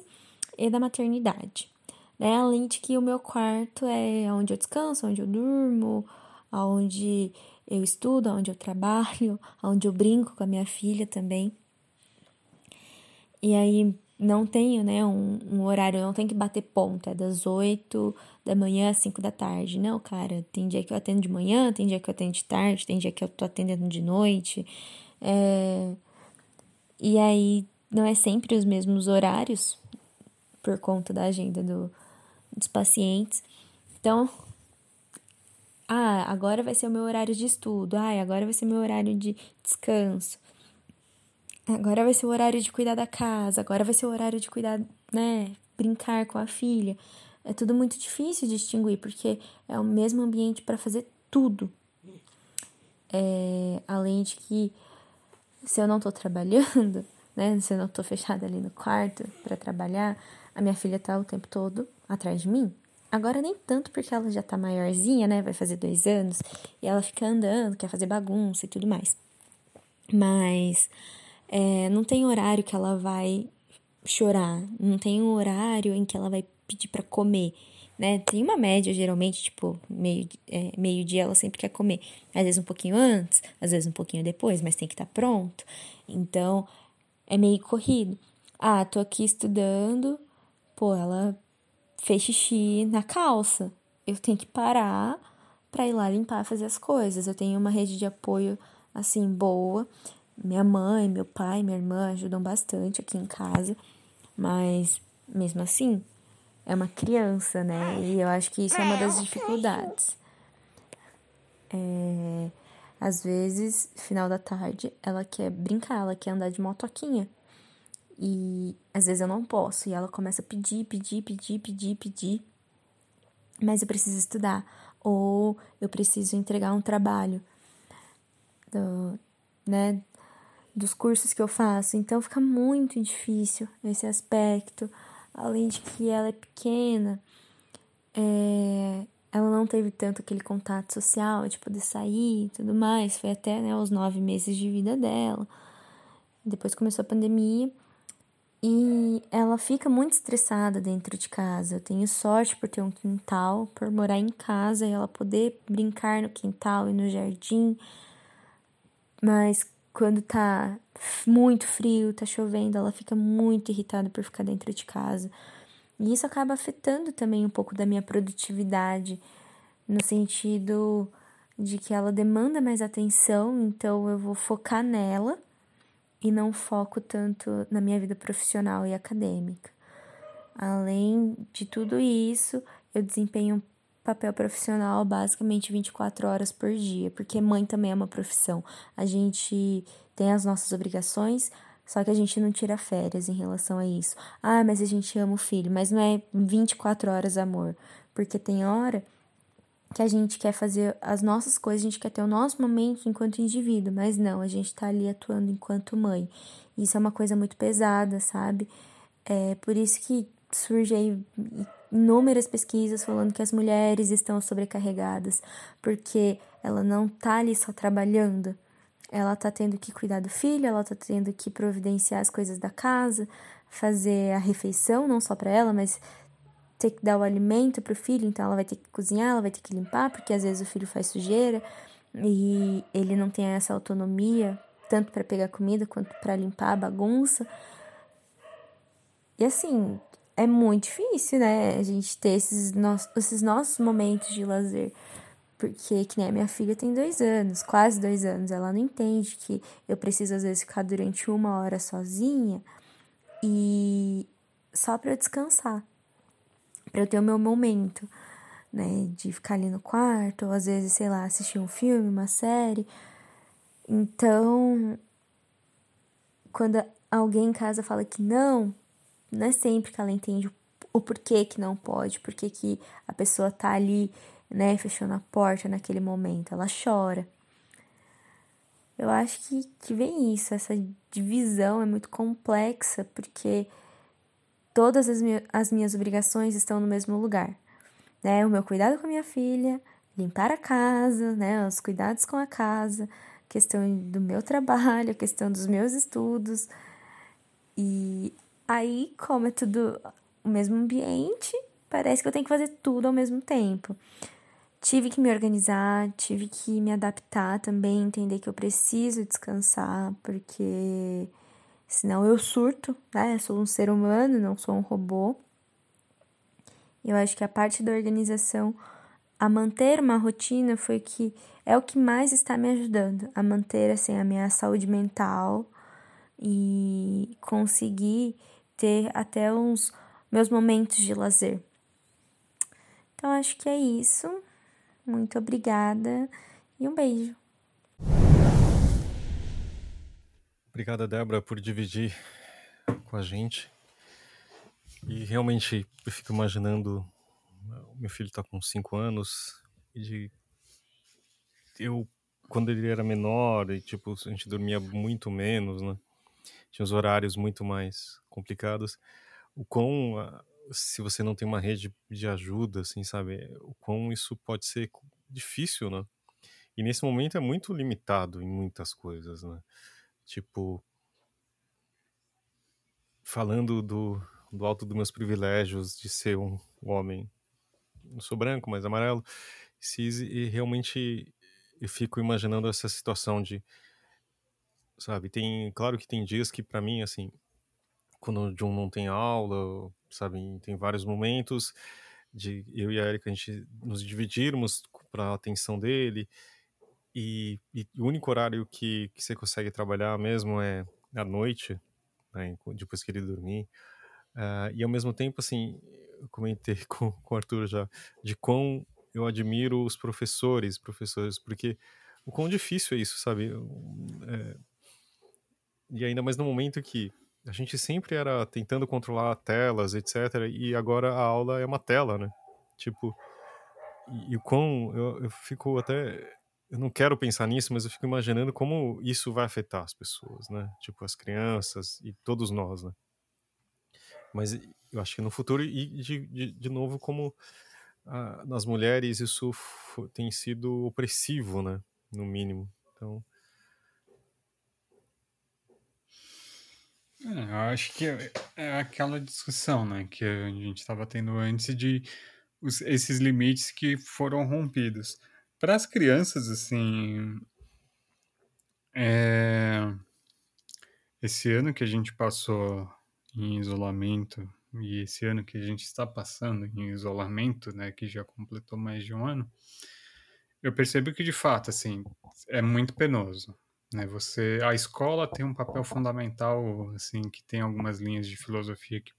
E: e da maternidade. Né? Além de que o meu quarto é onde eu descanso, onde eu durmo, onde eu estudo, onde eu trabalho, [LAUGHS] onde eu brinco com a minha filha também. E aí não tenho, né, um, um horário, não tem que bater ponta, é das 8 da manhã às 5 da tarde. Não, cara, tem dia que eu atendo de manhã, tem dia que eu atendo de tarde, tem dia que eu tô atendendo de noite. É... E aí não é sempre os mesmos horários por conta da agenda do, dos pacientes. Então, ah, agora vai ser o meu horário de estudo. Ah, agora vai ser meu horário de descanso. Agora vai ser o horário de cuidar da casa. Agora vai ser o horário de cuidar, né? Brincar com a filha. É tudo muito difícil de distinguir, porque é o mesmo ambiente para fazer tudo. É, além de que, se eu não tô trabalhando, [LAUGHS] né? Se eu não tô fechada ali no quarto para trabalhar, a minha filha tá o tempo todo atrás de mim. Agora nem tanto porque ela já tá maiorzinha, né? Vai fazer dois anos. E ela fica andando, quer fazer bagunça e tudo mais. Mas é, não tem horário que ela vai chorar. Não tem um horário em que ela vai pedir para comer. Né? Tem uma média, geralmente, tipo, meio, é, meio dia ela sempre quer comer. Às vezes um pouquinho antes, às vezes um pouquinho depois, mas tem que estar tá pronto. Então, é meio corrido. Ah, tô aqui estudando, pô, ela fez xixi na calça. Eu tenho que parar para ir lá limpar, fazer as coisas. Eu tenho uma rede de apoio assim boa. Minha mãe, meu pai, minha irmã ajudam bastante aqui em casa, mas mesmo assim é uma criança, né? E eu acho que isso é uma das dificuldades. É, às vezes, final da tarde, ela quer brincar, ela quer andar de motoquinha. E às vezes eu não posso. E ela começa a pedir, pedir, pedir, pedir, pedir. Mas eu preciso estudar. Ou eu preciso entregar um trabalho. Do, né, dos cursos que eu faço. Então fica muito difícil esse aspecto. Além de que ela é pequena, é, ela não teve tanto aquele contato social de poder sair e tudo mais. Foi até né, os nove meses de vida dela. Depois começou a pandemia. E ela fica muito estressada dentro de casa. Eu tenho sorte por ter um quintal, por morar em casa e ela poder brincar no quintal e no jardim. Mas quando tá muito frio, tá chovendo, ela fica muito irritada por ficar dentro de casa. E isso acaba afetando também um pouco da minha produtividade, no sentido de que ela demanda mais atenção, então eu vou focar nela e não foco tanto na minha vida profissional e acadêmica. Além de tudo isso, eu desempenho um papel profissional basicamente 24 horas por dia, porque mãe também é uma profissão. A gente tem as nossas obrigações, só que a gente não tira férias em relação a isso. Ah, mas a gente ama o filho, mas não é 24 horas amor, porque tem hora que a gente quer fazer as nossas coisas, a gente quer ter o nosso momento enquanto indivíduo, mas não, a gente tá ali atuando enquanto mãe. Isso é uma coisa muito pesada, sabe? É por isso que surge aí inúmeras pesquisas falando que as mulheres estão sobrecarregadas, porque ela não tá ali só trabalhando, ela tá tendo que cuidar do filho, ela tá tendo que providenciar as coisas da casa, fazer a refeição, não só para ela, mas ter que dar o alimento para o filho, então ela vai ter que cozinhar, ela vai ter que limpar, porque às vezes o filho faz sujeira e ele não tem essa autonomia, tanto para pegar comida quanto para limpar a bagunça. E assim, é muito difícil, né? A gente ter esses, nossos, esses nossos momentos de lazer. Porque, que nem a minha filha tem dois anos, quase dois anos, ela não entende que eu preciso, às vezes, ficar durante uma hora sozinha e só para descansar para eu ter o meu momento. né? De ficar ali no quarto, ou às vezes, sei lá, assistir um filme, uma série. Então, quando alguém em casa fala que não, não é sempre que ela entende o porquê que não pode, porquê que a pessoa tá ali, né, fechando a porta naquele momento, ela chora. Eu acho que, que vem isso, essa divisão é muito complexa, porque todas as, mi as minhas obrigações estão no mesmo lugar. Né? O meu cuidado com a minha filha, limpar a casa, né? os cuidados com a casa, questão do meu trabalho, [LAUGHS] questão dos meus estudos. E aí, como é tudo o mesmo ambiente, parece que eu tenho que fazer tudo ao mesmo tempo tive que me organizar, tive que me adaptar também, entender que eu preciso descansar, porque senão eu surto, né? Sou um ser humano, não sou um robô. Eu acho que a parte da organização, a manter uma rotina foi que é o que mais está me ajudando a manter assim a minha saúde mental e conseguir ter até uns meus momentos de lazer. Então acho que é isso. Muito obrigada e um beijo.
A: Obrigada, Débora, por dividir com a gente. E realmente eu fico imaginando, meu filho está com 5 anos e de eu quando ele era menor e tipo a gente dormia muito menos, né? Tinha os horários muito mais complicados. O quão se você não tem uma rede de ajuda, assim, sabe, o quão isso pode ser difícil, né? E nesse momento é muito limitado em muitas coisas, né? Tipo, falando do, do alto dos meus privilégios de ser um homem, não sou branco, mas amarelo, cis, e realmente eu fico imaginando essa situação de, sabe, tem, claro que tem dias que para mim, assim, quando o John não tem aula, sabe? Tem vários momentos de eu e a Erika a gente nos dividirmos para a atenção dele e, e, o único horário que, que você consegue trabalhar mesmo é à noite, né, depois que ele dormir. Uh, e ao mesmo tempo, assim, eu comentei [LAUGHS] com, com o Arthur já de quão eu admiro os professores, professores, porque o quão difícil é isso, sabe? É, e ainda mais no momento que a gente sempre era tentando controlar telas, etc. E agora a aula é uma tela, né? Tipo, e, o quão eu, eu fico até eu não quero pensar nisso, mas eu fico imaginando como isso vai afetar as pessoas, né? Tipo, as crianças e todos nós, né? Mas eu acho que no futuro, e de, de, de novo, como ah, nas mulheres isso tem sido opressivo, né? No mínimo. Então,
B: É, eu acho que é, é aquela discussão, né, que a gente estava tendo antes de os, esses limites que foram rompidos. Para as crianças, assim, é, esse ano que a gente passou em isolamento e esse ano que a gente está passando em isolamento, né, que já completou mais de um ano, eu percebo que de fato, assim, é muito penoso. Né? Você, a escola tem um papel fundamental, assim, que tem algumas linhas de filosofia que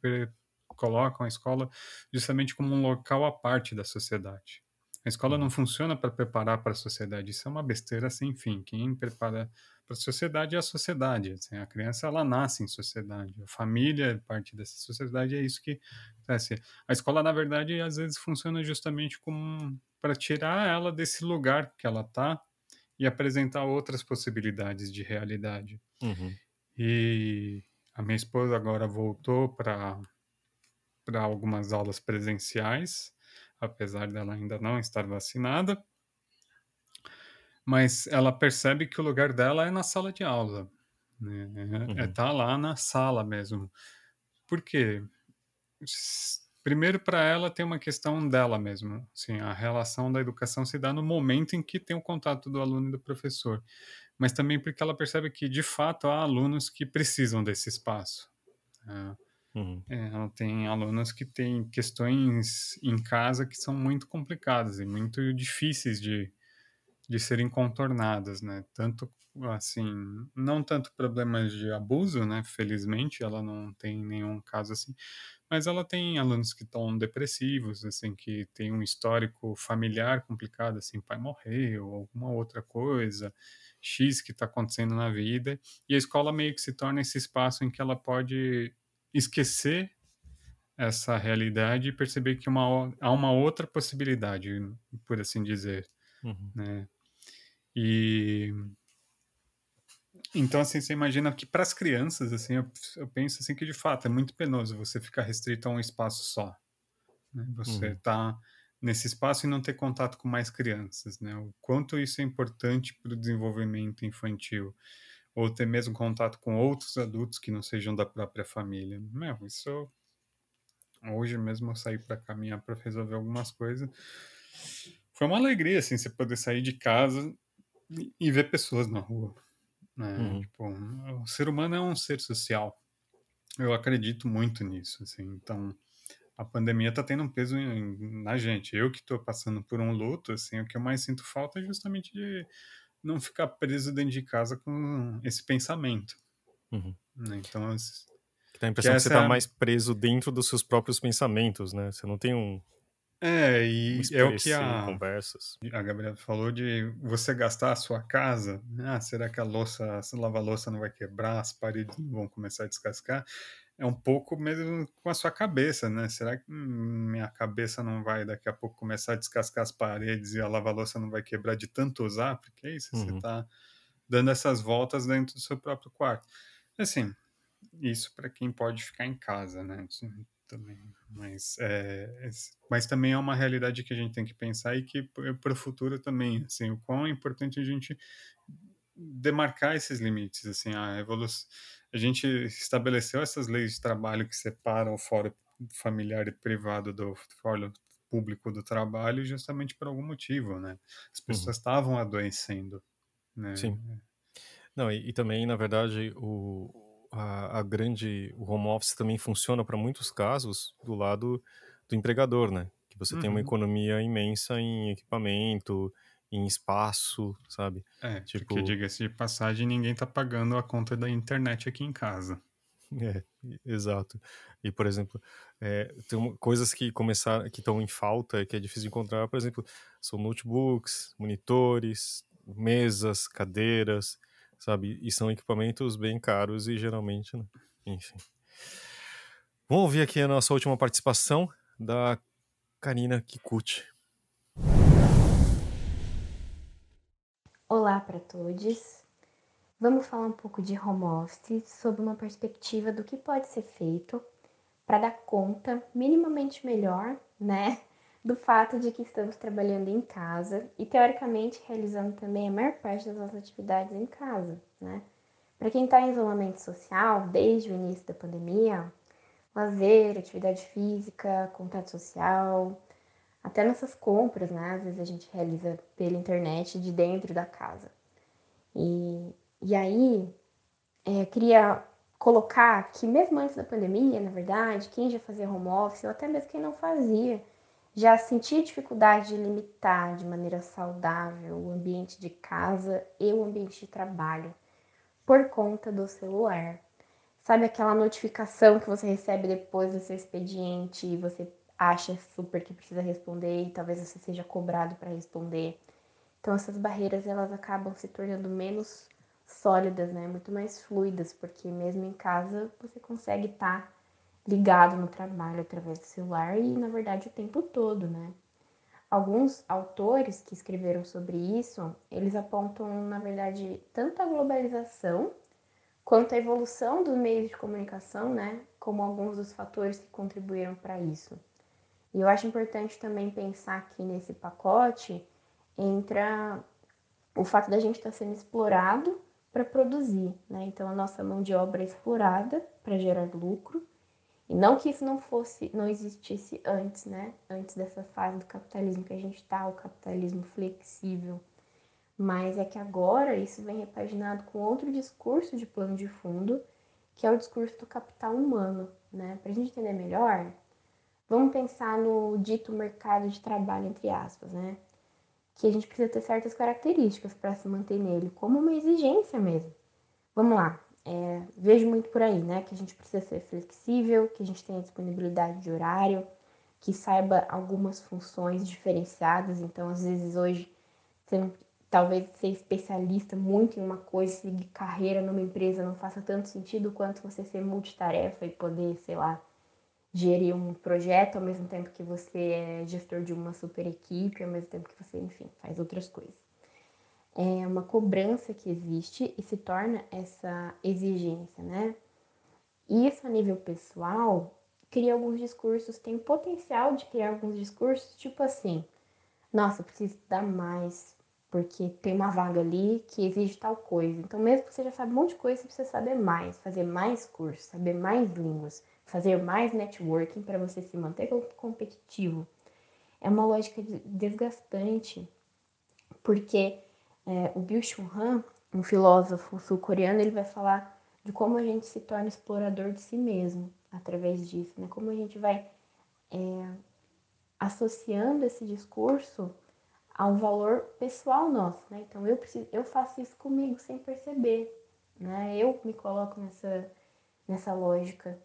B: colocam a escola justamente como um local à parte da sociedade. A escola não funciona para preparar para a sociedade, isso é uma besteira sem fim. Quem prepara para a sociedade é a sociedade. Assim, a criança ela nasce em sociedade, a família é parte dessa sociedade, é isso que acontece. A escola, na verdade, às vezes funciona justamente como para tirar ela desse lugar que ela está e apresentar outras possibilidades de realidade.
A: Uhum.
B: E a minha esposa agora voltou para para algumas aulas presenciais, apesar dela ainda não estar vacinada. Mas ela percebe que o lugar dela é na sala de aula. Né? Uhum. É estar tá lá na sala mesmo. Por quê? primeiro para ela tem uma questão dela mesmo, assim, a relação da educação se dá no momento em que tem o contato do aluno e do professor, mas também porque ela percebe que de fato há alunos que precisam desse espaço.
A: É, uhum.
B: é, ela tem alunos que têm questões em casa que são muito complicadas e muito difíceis de, de serem contornadas, né? Tanto assim, não tanto problemas de abuso, né? Felizmente, ela não tem nenhum caso assim, mas ela tem alunos que estão depressivos, assim, que tem um histórico familiar complicado, assim, pai morreu, alguma outra coisa, X que está acontecendo na vida, e a escola meio que se torna esse espaço em que ela pode esquecer essa realidade e perceber que uma, há uma outra possibilidade, por assim dizer, uhum. né? E então assim você imagina que para as crianças assim eu, eu, penso assim que de fato é muito penoso você ficar restrito a um espaço só, né? Você está uhum. nesse espaço e não ter contato com mais crianças, né? O quanto isso é importante para o desenvolvimento infantil ou ter mesmo contato com outros adultos que não sejam da própria família. Meu, isso Hoje mesmo eu saí para caminhar para resolver algumas coisas. Foi uma alegria, assim, você poder sair de casa e ver pessoas na rua. Né? Uhum. Tipo, o ser humano é um ser social. Eu acredito muito nisso, assim. Então, a pandemia está tendo um peso na gente. Eu que estou passando por um luto, assim, o que eu mais sinto falta é justamente de não ficar preso dentro de casa com esse pensamento. Uhum. Né? Então,
A: que dá a impressão que, que você está é... mais preso dentro dos seus próprios pensamentos, né? Você não tem um.
B: É, e é o que a,
A: conversas.
B: a Gabriela falou de você gastar a sua casa. Ah, será que a louça, a lava-louça não vai quebrar, as paredes não vão começar a descascar? É um pouco mesmo com a sua cabeça, né? Será que hum, minha cabeça não vai daqui a pouco começar a descascar as paredes e a lava-louça não vai quebrar de tanto usar? Porque é isso, uhum. você está dando essas voltas dentro do seu próprio quarto. Assim, isso para quem pode ficar em casa, né? Também, mas, é, mas também é uma realidade que a gente tem que pensar e que para o futuro também, assim, o quão é importante a gente demarcar esses limites, assim, a evolução, a gente estabeleceu essas leis de trabalho que separam o fórum familiar e privado do fórum público do trabalho justamente por algum motivo, né? As uhum. pessoas estavam uhum. adoecendo, né?
A: Sim. Não, e, e também, na verdade, o, a, a grande o home office também funciona para muitos casos do lado do empregador, né? Que você uhum. tem uma uhum. economia imensa em equipamento, em espaço, sabe?
B: É, tipo... porque diga-se de passagem, ninguém tá pagando a conta da internet aqui em casa. [LAUGHS]
A: É, exato. E, por exemplo, é, tem coisas que começaram, que estão em falta, que é difícil encontrar, por exemplo, são notebooks, monitores, mesas, cadeiras, sabe? E são equipamentos bem caros e geralmente, né? enfim. Vamos ouvir aqui a nossa última participação da Karina Kikuchi.
F: Olá para todos. Vamos falar um pouco de home office sob uma perspectiva do que pode ser feito para dar conta minimamente melhor, né, do fato de que estamos trabalhando em casa e, teoricamente, realizando também a maior parte das nossas atividades em casa, né? Para quem está em isolamento social, desde o início da pandemia, lazer, atividade física, contato social, até nossas compras, né? Às vezes a gente realiza pela internet de dentro da casa. E, e aí, é, queria colocar que mesmo antes da pandemia, na verdade, quem já fazia home office, ou até mesmo quem não fazia, já sentia dificuldade de limitar de maneira saudável o ambiente de casa e o ambiente de trabalho por conta do celular. Sabe aquela notificação que você recebe depois do seu expediente e você acha super que precisa responder e talvez você seja cobrado para responder. Então essas barreiras elas acabam se tornando menos sólidas, né? Muito mais fluidas, porque mesmo em casa você consegue estar tá ligado no trabalho através do celular e, na verdade, o tempo todo, né? Alguns autores que escreveram sobre isso, eles apontam, na verdade, tanto a globalização quanto a evolução dos meios de comunicação, né, como alguns dos fatores que contribuíram para isso. E eu acho importante também pensar que nesse pacote entra o fato da gente estar tá sendo explorado para produzir, né? Então a nossa mão de obra é explorada para gerar lucro e não que isso não fosse, não existisse antes, né? Antes dessa fase do capitalismo que a gente está, o capitalismo flexível. Mas é que agora isso vem repaginado com outro discurso de plano de fundo, que é o discurso do capital humano, né? Para a gente entender melhor, vamos pensar no dito mercado de trabalho, entre aspas, né? que a gente precisa ter certas características para se manter nele, como uma exigência mesmo. Vamos lá, é, vejo muito por aí, né? Que a gente precisa ser flexível, que a gente tenha disponibilidade de horário, que saiba algumas funções diferenciadas. Então, às vezes, hoje, você, talvez ser especialista muito em uma coisa, seguir carreira numa empresa não faça tanto sentido quanto você ser multitarefa e poder, sei lá, gerir um projeto ao mesmo tempo que você é gestor de uma super equipe, ao mesmo tempo que você, enfim, faz outras coisas. É uma cobrança que existe e se torna essa exigência, né? Isso a nível pessoal cria alguns discursos, tem o potencial de criar alguns discursos, tipo assim, nossa, eu preciso estudar mais, porque tem uma vaga ali que exige tal coisa. Então, mesmo que você já sabe um monte de coisa, você precisa saber mais, fazer mais cursos, saber mais línguas, fazer mais networking para você se manter competitivo. É uma lógica desgastante, porque é, o Bill Chun Han, um filósofo sul-coreano, ele vai falar de como a gente se torna explorador de si mesmo através disso, né? Como a gente vai é, associando esse discurso ao valor pessoal nosso, né? Então eu preciso, eu faço isso comigo sem perceber, né? Eu me coloco nessa nessa lógica.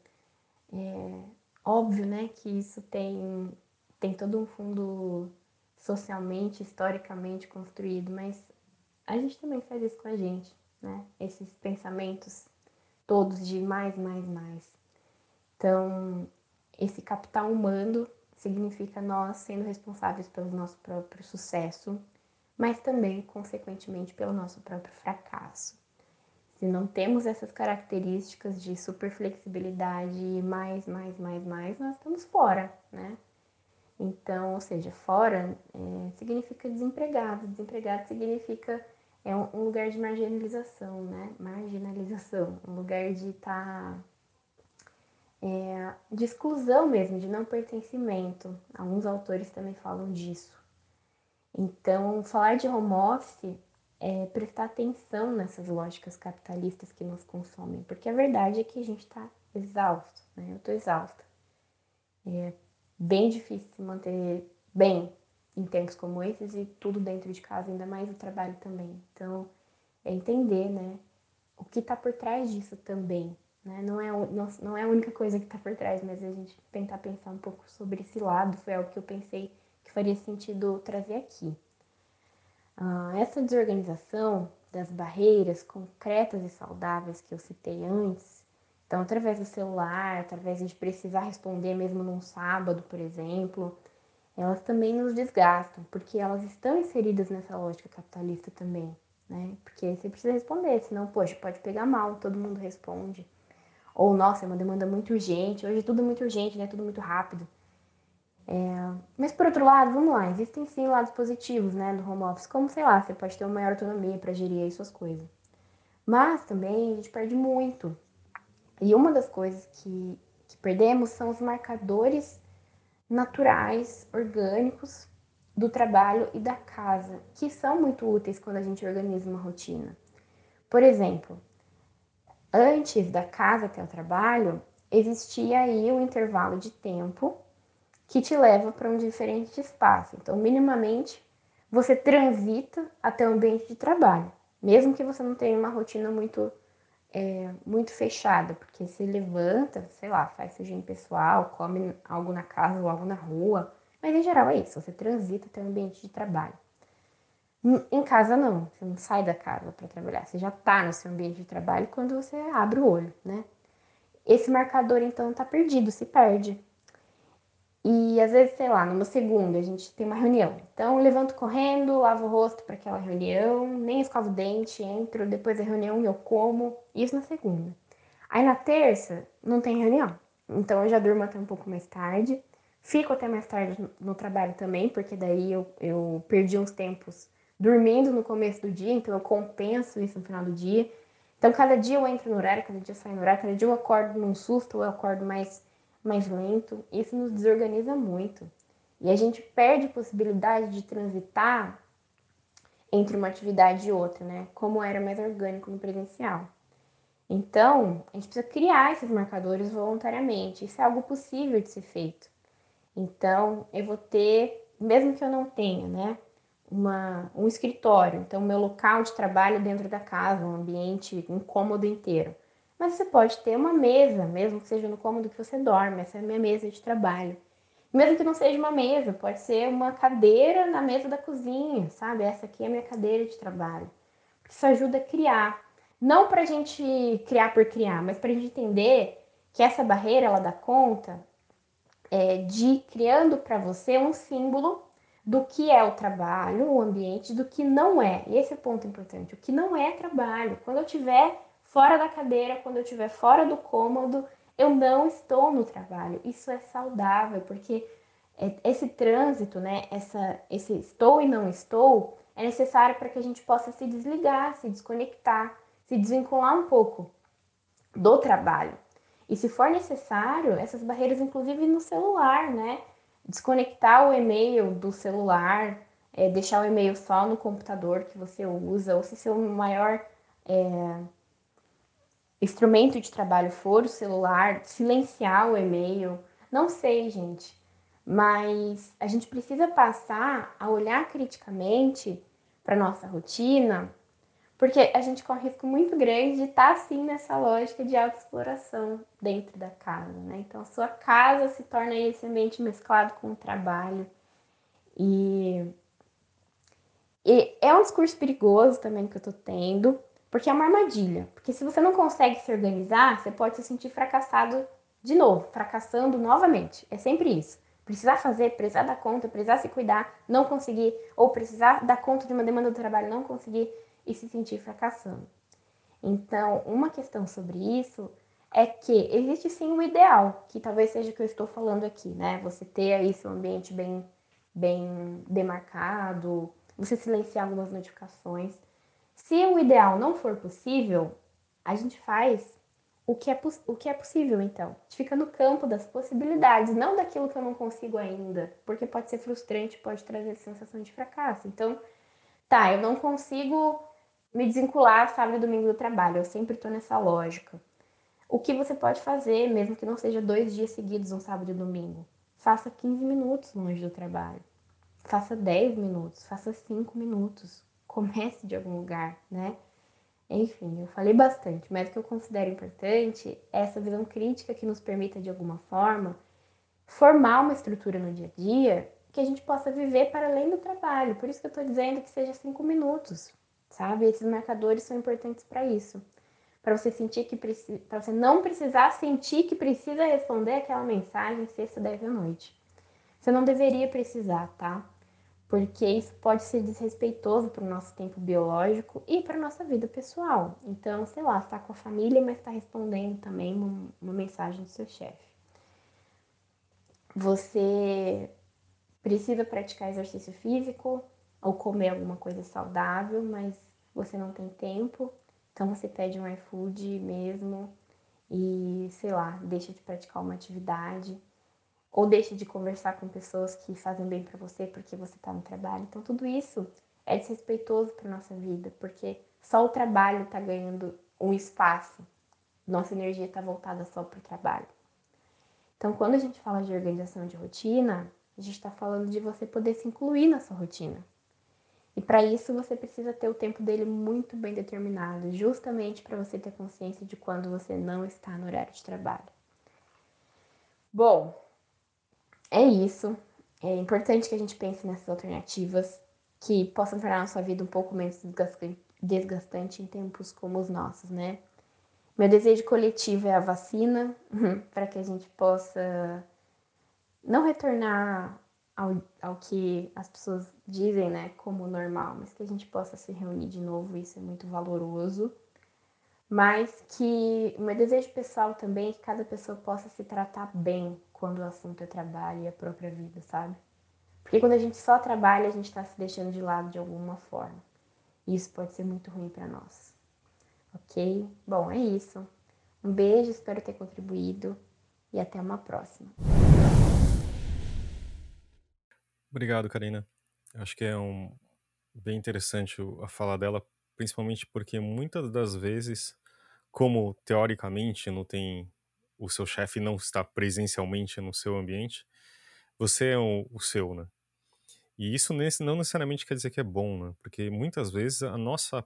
F: É óbvio, né, que isso tem tem todo um fundo socialmente, historicamente construído, mas a gente também faz isso com a gente, né? Esses pensamentos todos de mais, mais, mais. Então, esse capital humano significa nós sendo responsáveis pelo nosso próprio sucesso, mas também, consequentemente, pelo nosso próprio fracasso. Se não temos essas características de super flexibilidade, mais, mais, mais, mais, nós estamos fora, né? Então, ou seja, fora é, significa desempregado, desempregado significa é um, lugar de marginalização, né? Marginalização, um lugar de estar tá é, de exclusão mesmo, de não pertencimento. Alguns autores também falam disso. Então, falar de home office é prestar atenção nessas lógicas capitalistas que nos consomem, porque a verdade é que a gente está exausto, né? Eu estou exausta. É bem difícil se manter bem em tempos como esses e tudo dentro de casa, ainda mais o trabalho também. Então, é entender, né, o que está por trás disso também, né? Não, é, não, não é a única coisa que está por trás, mas a gente tentar pensar um pouco sobre esse lado foi algo que eu pensei que faria sentido trazer aqui. Ah, essa desorganização das barreiras concretas e saudáveis que eu citei antes, então através do celular, através de precisar responder mesmo num sábado, por exemplo, elas também nos desgastam, porque elas estão inseridas nessa lógica capitalista também, né? Porque você precisa responder, senão, poxa, pode pegar mal, todo mundo responde. Ou, nossa, é uma demanda muito urgente. Hoje tudo é muito urgente, né? Tudo muito rápido. É... Mas, por outro lado, vamos lá. Existem, sim, lados positivos, né? Do home office. Como, sei lá, você pode ter uma maior autonomia para gerir aí suas coisas. Mas, também, a gente perde muito. E uma das coisas que, que perdemos são os marcadores naturais, orgânicos do trabalho e da casa, que são muito úteis quando a gente organiza uma rotina. Por exemplo, antes da casa até o trabalho, existia aí um intervalo de tempo que te leva para um diferente espaço. Então, minimamente, você transita até o ambiente de trabalho, mesmo que você não tenha uma rotina muito é, muito fechada, porque se levanta, sei lá, faz seu higiene pessoal, come algo na casa ou algo na rua, mas em geral é isso, você transita até o ambiente de trabalho. Em casa não, você não sai da casa para trabalhar, você já está no seu ambiente de trabalho quando você abre o olho, né? Esse marcador então está perdido, se perde. E às vezes, sei lá, numa segunda a gente tem uma reunião. Então levanto correndo, lavo o rosto para aquela reunião, nem escovo o dente, entro, depois da reunião eu como, isso na segunda. Aí na terça não tem reunião. Então eu já durmo até um pouco mais tarde, fico até mais tarde no trabalho também, porque daí eu, eu perdi uns tempos dormindo no começo do dia, então eu compenso isso no final do dia. Então, cada dia eu entro no horário, cada dia eu saio no horário, cada dia eu acordo num susto, ou eu acordo mais, mais lento. Isso nos desorganiza muito. E a gente perde possibilidade de transitar entre uma atividade e outra, né? Como era mais orgânico no presencial. Então, a gente precisa criar esses marcadores voluntariamente. Isso é algo possível de ser feito. Então, eu vou ter, mesmo que eu não tenha, né? uma, um escritório, então meu local de trabalho dentro da casa, um ambiente, um cômodo inteiro. Mas você pode ter uma mesa, mesmo que seja no cômodo que você dorme, essa é a minha mesa de trabalho. Mesmo que não seja uma mesa, pode ser uma cadeira na mesa da cozinha, sabe? Essa aqui é a minha cadeira de trabalho. Isso ajuda a criar. Não para a gente criar por criar, mas para a gente entender que essa barreira ela dá conta é, de criando para você um símbolo do que é o trabalho, o ambiente, do que não é. E esse é o ponto importante. O que não é trabalho. Quando eu estiver fora da cadeira, quando eu estiver fora do cômodo, eu não estou no trabalho. Isso é saudável, porque é, esse trânsito, né, essa, esse estou e não estou, é necessário para que a gente possa se desligar, se desconectar, se desvincular um pouco do trabalho. E se for necessário, essas barreiras, inclusive no celular, né? Desconectar o e-mail do celular, é, deixar o e-mail só no computador que você usa, ou se seu maior é, instrumento de trabalho for o celular, silenciar o e-mail. Não sei, gente, mas a gente precisa passar a olhar criticamente para nossa rotina porque a gente corre risco muito grande de estar tá, assim nessa lógica de autoexploração dentro da casa, né? Então a sua casa se torna esse ambiente mesclado com o trabalho. E, e é um discurso perigoso também que eu tô tendo, porque é uma armadilha. Porque se você não consegue se organizar, você pode se sentir fracassado de novo, fracassando novamente. É sempre isso. Precisar fazer, precisar dar conta, precisar se cuidar, não conseguir, ou precisar dar conta de uma demanda do trabalho, não conseguir e se sentir fracassando. Então, uma questão sobre isso é que existe sim um ideal, que talvez seja o que eu estou falando aqui, né? Você ter aí seu ambiente bem, bem demarcado, você silenciar algumas notificações. Se o ideal não for possível, a gente faz o que é, o que é possível, então. A gente fica no campo das possibilidades, não daquilo que eu não consigo ainda, porque pode ser frustrante, pode trazer sensação de fracasso. Então, tá, eu não consigo me desvincular sábado e domingo do trabalho. Eu sempre estou nessa lógica. O que você pode fazer, mesmo que não seja dois dias seguidos, um sábado e domingo? Faça 15 minutos longe do trabalho. Faça 10 minutos, faça 5 minutos. Comece de algum lugar, né? Enfim, eu falei bastante, mas o que eu considero importante é essa visão crítica que nos permita, de alguma forma, formar uma estrutura no dia a dia que a gente possa viver para além do trabalho. Por isso que eu estou dizendo que seja cinco minutos sabe? Esses marcadores são importantes para isso. Para você sentir que precisa, para você não precisar sentir que precisa responder aquela mensagem sexta 10 da noite. Você não deveria precisar, tá? Porque isso pode ser desrespeitoso para o nosso tempo biológico e para nossa vida pessoal. Então, sei lá, está com a família, mas está respondendo também uma mensagem do seu chefe. Você precisa praticar exercício físico, ou comer alguma coisa saudável, mas você não tem tempo, então você pede um iFood mesmo e, sei lá, deixa de praticar uma atividade ou deixa de conversar com pessoas que fazem bem para você porque você está no trabalho. Então tudo isso é desrespeitoso para nossa vida, porque só o trabalho está ganhando um espaço. Nossa energia está voltada só para o trabalho. Então, quando a gente fala de organização de rotina, a gente está falando de você poder se incluir na sua rotina. E para isso você precisa ter o tempo dele muito bem determinado, justamente para você ter consciência de quando você não está no horário de trabalho. Bom, é isso. É importante que a gente pense nessas alternativas que possam tornar a sua vida um pouco menos desgastante em tempos como os nossos, né? Meu desejo coletivo é a vacina, [LAUGHS] para que a gente possa não retornar ao, ao que as pessoas dizem, né, como normal, mas que a gente possa se reunir de novo, isso é muito valoroso. Mas que o meu desejo pessoal também é que cada pessoa possa se tratar bem quando o assunto é trabalho e a própria vida, sabe? Porque quando a gente só trabalha, a gente está se deixando de lado de alguma forma. E isso pode ser muito ruim para nós. Ok? Bom, é isso. Um beijo, espero ter contribuído e até uma próxima.
A: Obrigado, Karina. Acho que é um bem interessante a fala dela, principalmente porque muitas das vezes, como teoricamente não tem o seu chefe não está presencialmente no seu ambiente, você é o, o seu, né? E isso não necessariamente quer dizer que é bom, né? Porque muitas vezes a nossa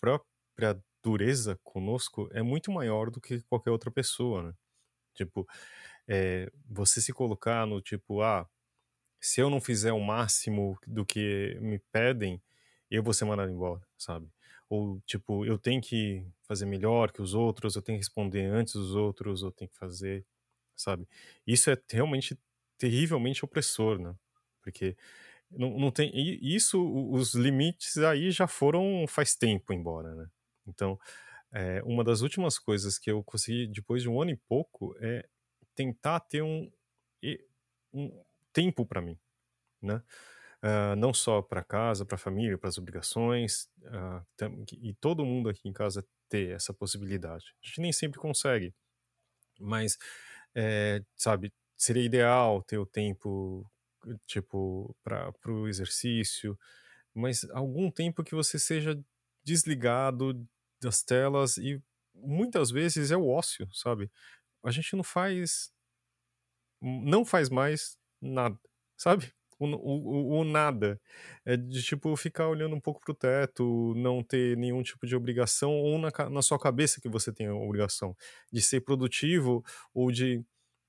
A: própria dureza conosco é muito maior do que qualquer outra pessoa, né? Tipo, é, você se colocar no tipo, ah, se eu não fizer o máximo do que me pedem, eu vou ser mandado embora, sabe? Ou, tipo, eu tenho que fazer melhor que os outros, eu tenho que responder antes dos outros, eu tenho que fazer, sabe? Isso é realmente terrivelmente opressor, né? Porque não, não tem. Isso, os limites aí já foram faz tempo embora, né? Então, é, uma das últimas coisas que eu consegui, depois de um ano e pouco, é tentar ter um, um tempo para mim, né? Uh, não só para casa, para a família, para as obrigações, uh, e todo mundo aqui em casa ter essa possibilidade. A gente nem sempre consegue, mas, é, sabe, seria ideal ter o tempo, tipo, para o exercício, mas algum tempo que você seja desligado das telas e muitas vezes é o ócio, sabe? A gente não faz não faz mais nada, sabe? O, o, o, nada. É de, tipo, ficar olhando um pouco pro teto, não ter nenhum tipo de obrigação, ou na, na sua cabeça que você tem a obrigação de ser produtivo, ou de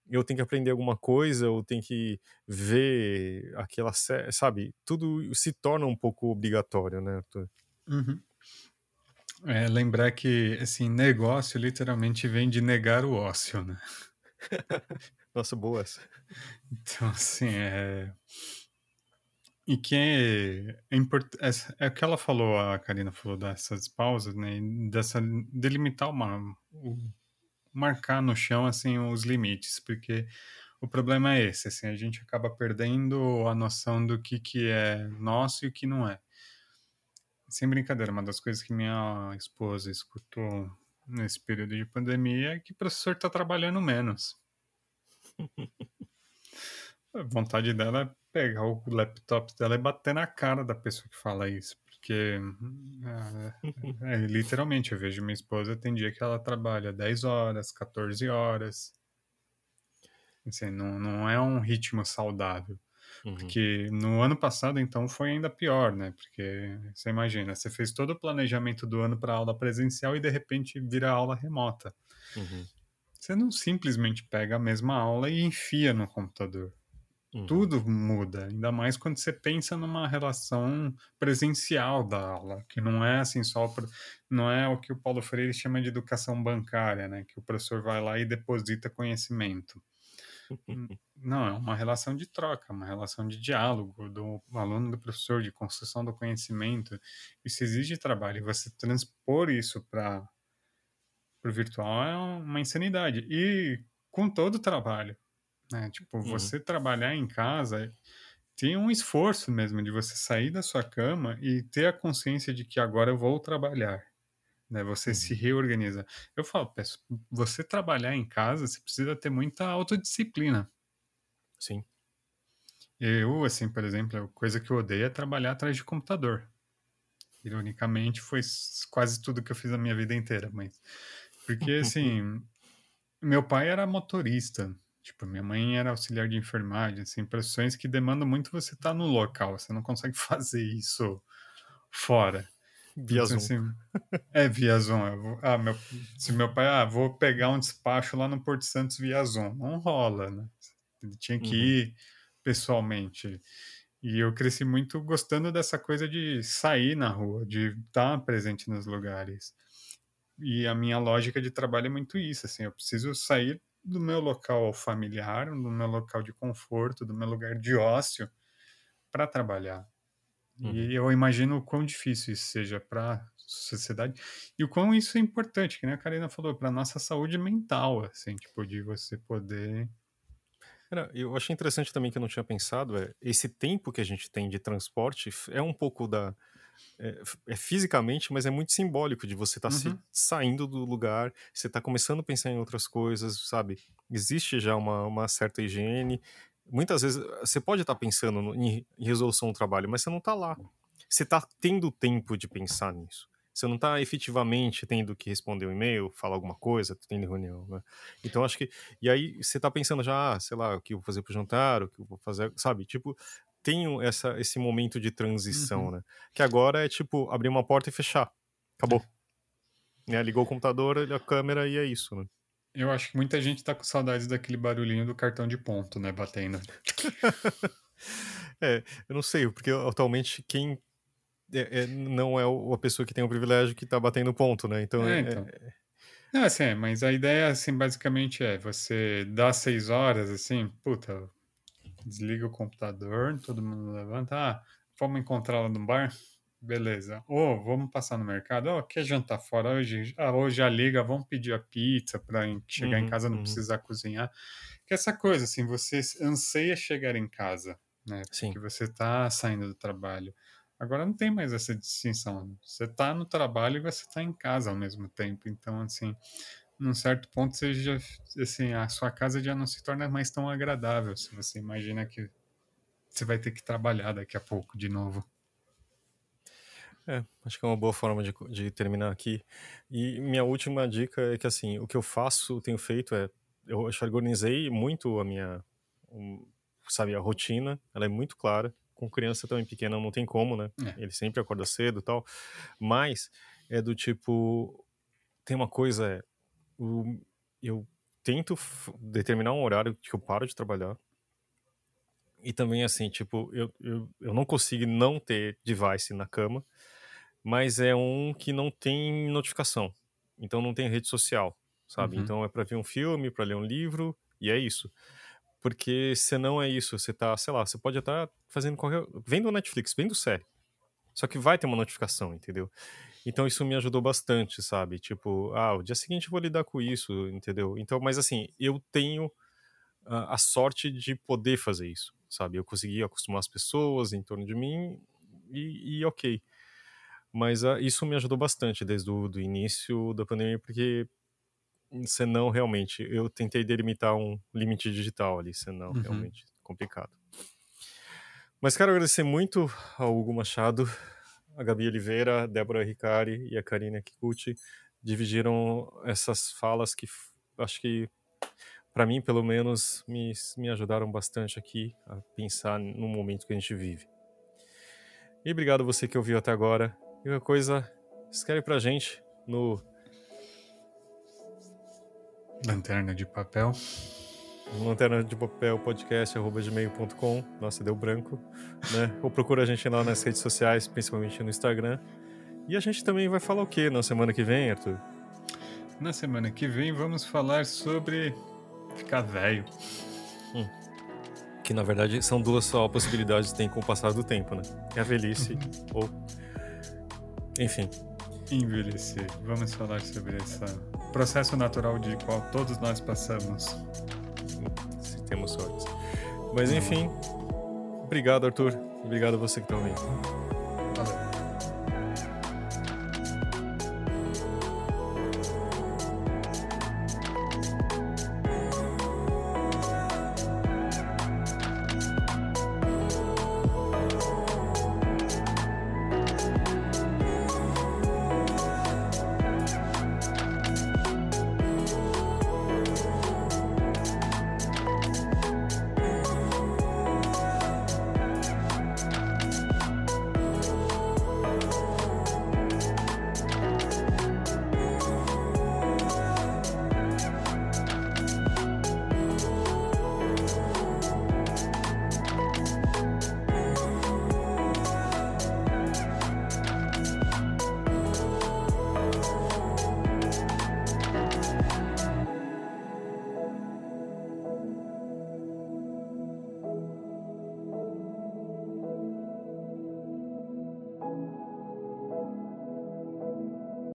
A: eu tenho que aprender alguma coisa, ou tenho que ver aquela série, sabe? Tudo se torna um pouco obrigatório, né, Arthur?
B: Uhum. É, lembrar que, assim, negócio literalmente vem de negar o ócio, né? [LAUGHS]
A: Nossa, boa essa.
B: Então, assim, é. E que é, é importante. É, o que ela falou, a Karina falou dessas pausas, né? Dessa, delimitar uma. Marcar no chão, assim, os limites, porque o problema é esse, assim, a gente acaba perdendo a noção do que, que é nosso e o que não é. Sem brincadeira, uma das coisas que minha esposa escutou nesse período de pandemia é que o professor está trabalhando menos. A vontade dela é pegar o laptop dela e bater na cara da pessoa que fala isso. Porque, é, é, literalmente, eu vejo minha esposa, tem dia que ela trabalha 10 horas, 14 horas. Assim, não, não é um ritmo saudável. Uhum. Porque no ano passado, então, foi ainda pior, né? Porque você imagina, você fez todo o planejamento do ano para aula presencial e de repente vira aula remota. Uhum. Você não simplesmente pega a mesma aula e enfia no computador. Uhum. Tudo muda, ainda mais quando você pensa numa relação presencial da aula, que não é assim só não é o que o Paulo Freire chama de educação bancária, né, que o professor vai lá e deposita conhecimento. não, é uma relação de troca, uma relação de diálogo do aluno do professor, de construção do conhecimento. Isso exige trabalho, e você transpor isso para o virtual é uma insanidade. E com todo o trabalho. Né? Tipo, uhum. você trabalhar em casa tem um esforço mesmo de você sair da sua cama e ter a consciência de que agora eu vou trabalhar. Né? Você uhum. se reorganiza. Eu falo, peço, você trabalhar em casa, você precisa ter muita autodisciplina.
A: Sim.
B: Eu, assim, por exemplo, a coisa que eu odeio é trabalhar atrás de computador. Ironicamente, foi quase tudo que eu fiz a minha vida inteira, mas porque [LAUGHS] assim, meu pai era motorista, tipo, minha mãe era auxiliar de enfermagem, assim, profissões que demandam muito você estar tá no local, você não consegue [LAUGHS] fazer isso fora.
A: Via então, Zoom.
B: Assim, é via Zoom. Vou, ah, meu, se meu pai, ah, vou pegar um despacho lá no Porto Santos via Zoom, não rola, né? Ele tinha que uhum. ir pessoalmente. E eu cresci muito gostando dessa coisa de sair na rua, de estar presente nos lugares. E a minha lógica de trabalho é muito isso, assim, eu preciso sair do meu local familiar, do meu local de conforto, do meu lugar de ócio para trabalhar. Uhum. E eu imagino o quão difícil isso seja para a sociedade e o quão isso é importante, que nem a Karina falou, para nossa saúde mental, assim, tipo, de você poder
A: eu achei interessante também que eu não tinha pensado, é esse tempo que a gente tem de transporte é um pouco da. É, é fisicamente, mas é muito simbólico de você estar tá uhum. saindo do lugar, você está começando a pensar em outras coisas, sabe? Existe já uma, uma certa higiene. Muitas vezes você pode estar tá pensando no, em resolução do trabalho, mas você não está lá. Você está tendo tempo de pensar nisso. Você não está efetivamente tendo que responder um e-mail, falar alguma coisa, tendo reunião, né? Então acho que. E aí você está pensando já, ah, sei lá, o que eu vou fazer pro jantar, o que eu vou fazer, sabe? Tipo, tem essa, esse momento de transição, uhum. né? Que agora é tipo abrir uma porta e fechar. Acabou. É. Né? Ligou o computador, a câmera e é isso, né?
B: Eu acho que muita gente tá com saudades daquele barulhinho do cartão de ponto, né? Batendo. [LAUGHS]
A: é, eu não sei, porque atualmente quem é, é, não é a pessoa que tem o privilégio que tá batendo ponto, né? Então, é, é então.
B: É, não, assim, é, mas a ideia, assim, basicamente é você dá seis horas, assim, puta, desliga o computador, todo mundo levanta, ah, vamos encontrar lá no bar? Beleza. Ou oh, vamos passar no mercado? Oh, quer jantar fora hoje? Ah, hoje já liga, vamos pedir a pizza para chegar uhum, em casa não uhum. precisar cozinhar. Que essa coisa, assim, você anseia chegar em casa, né? Sim. Porque você tá saindo do trabalho. Agora não tem mais essa distinção. Você está no trabalho e você está em casa ao mesmo tempo. Então, assim, num certo ponto, você já, assim, a sua casa já não se torna mais tão agradável. Se você imagina que você vai ter que trabalhar daqui a pouco de novo.
A: É, acho que é uma boa forma de, de terminar aqui. E minha última dica é que, assim, o que eu faço, tenho feito é, eu organizei muito a minha, sabe, a rotina, ela é muito clara com criança também pequena não tem como, né? É. Ele sempre acorda cedo e tal. Mas é do tipo. Tem uma coisa, é. O, eu tento determinar um horário que eu paro de trabalhar. E também, assim, tipo, eu, eu, eu não consigo não ter device na cama, mas é um que não tem notificação. Então não tem rede social, sabe? Uhum. Então é para ver um filme, para ler um livro, e é isso. Porque senão é isso, você tá, sei lá, você pode estar fazendo qualquer. vendo Netflix, vendo série. Só que vai ter uma notificação, entendeu? Então isso me ajudou bastante, sabe? Tipo, ah, o dia seguinte eu vou lidar com isso, entendeu? Então, mas assim, eu tenho a, a sorte de poder fazer isso, sabe? Eu consegui acostumar as pessoas em torno de mim e, e ok. Mas uh, isso me ajudou bastante desde o do início da pandemia, porque senão realmente eu tentei delimitar um limite digital ali, senão uhum. realmente complicado. Mas quero agradecer muito ao Hugo Machado, a Gabi Oliveira, a Débora Ricari e a Karina Kikuchi dividiram essas falas que acho que para mim pelo menos me, me ajudaram bastante aqui a pensar no momento que a gente vive. E obrigado você que ouviu até agora. E uma coisa, escreve pra gente no
B: Lanterna de papel.
A: Lanterna de papel podcast gmail.com. Nossa, deu branco. Né? Ou procura a gente lá nas redes sociais, principalmente no Instagram. E a gente também vai falar o que na semana que vem, Arthur?
B: Na semana que vem vamos falar sobre ficar velho. Hum.
A: Que na verdade são duas só possibilidades que tem com o passar do tempo, né? É a velhice ou. Enfim.
B: Envelhecer. Vamos falar sobre essa processo natural de qual todos nós passamos.
A: Se temos sorte. Mas enfim, obrigado, Arthur. Obrigado a você que está ouvindo. Valeu.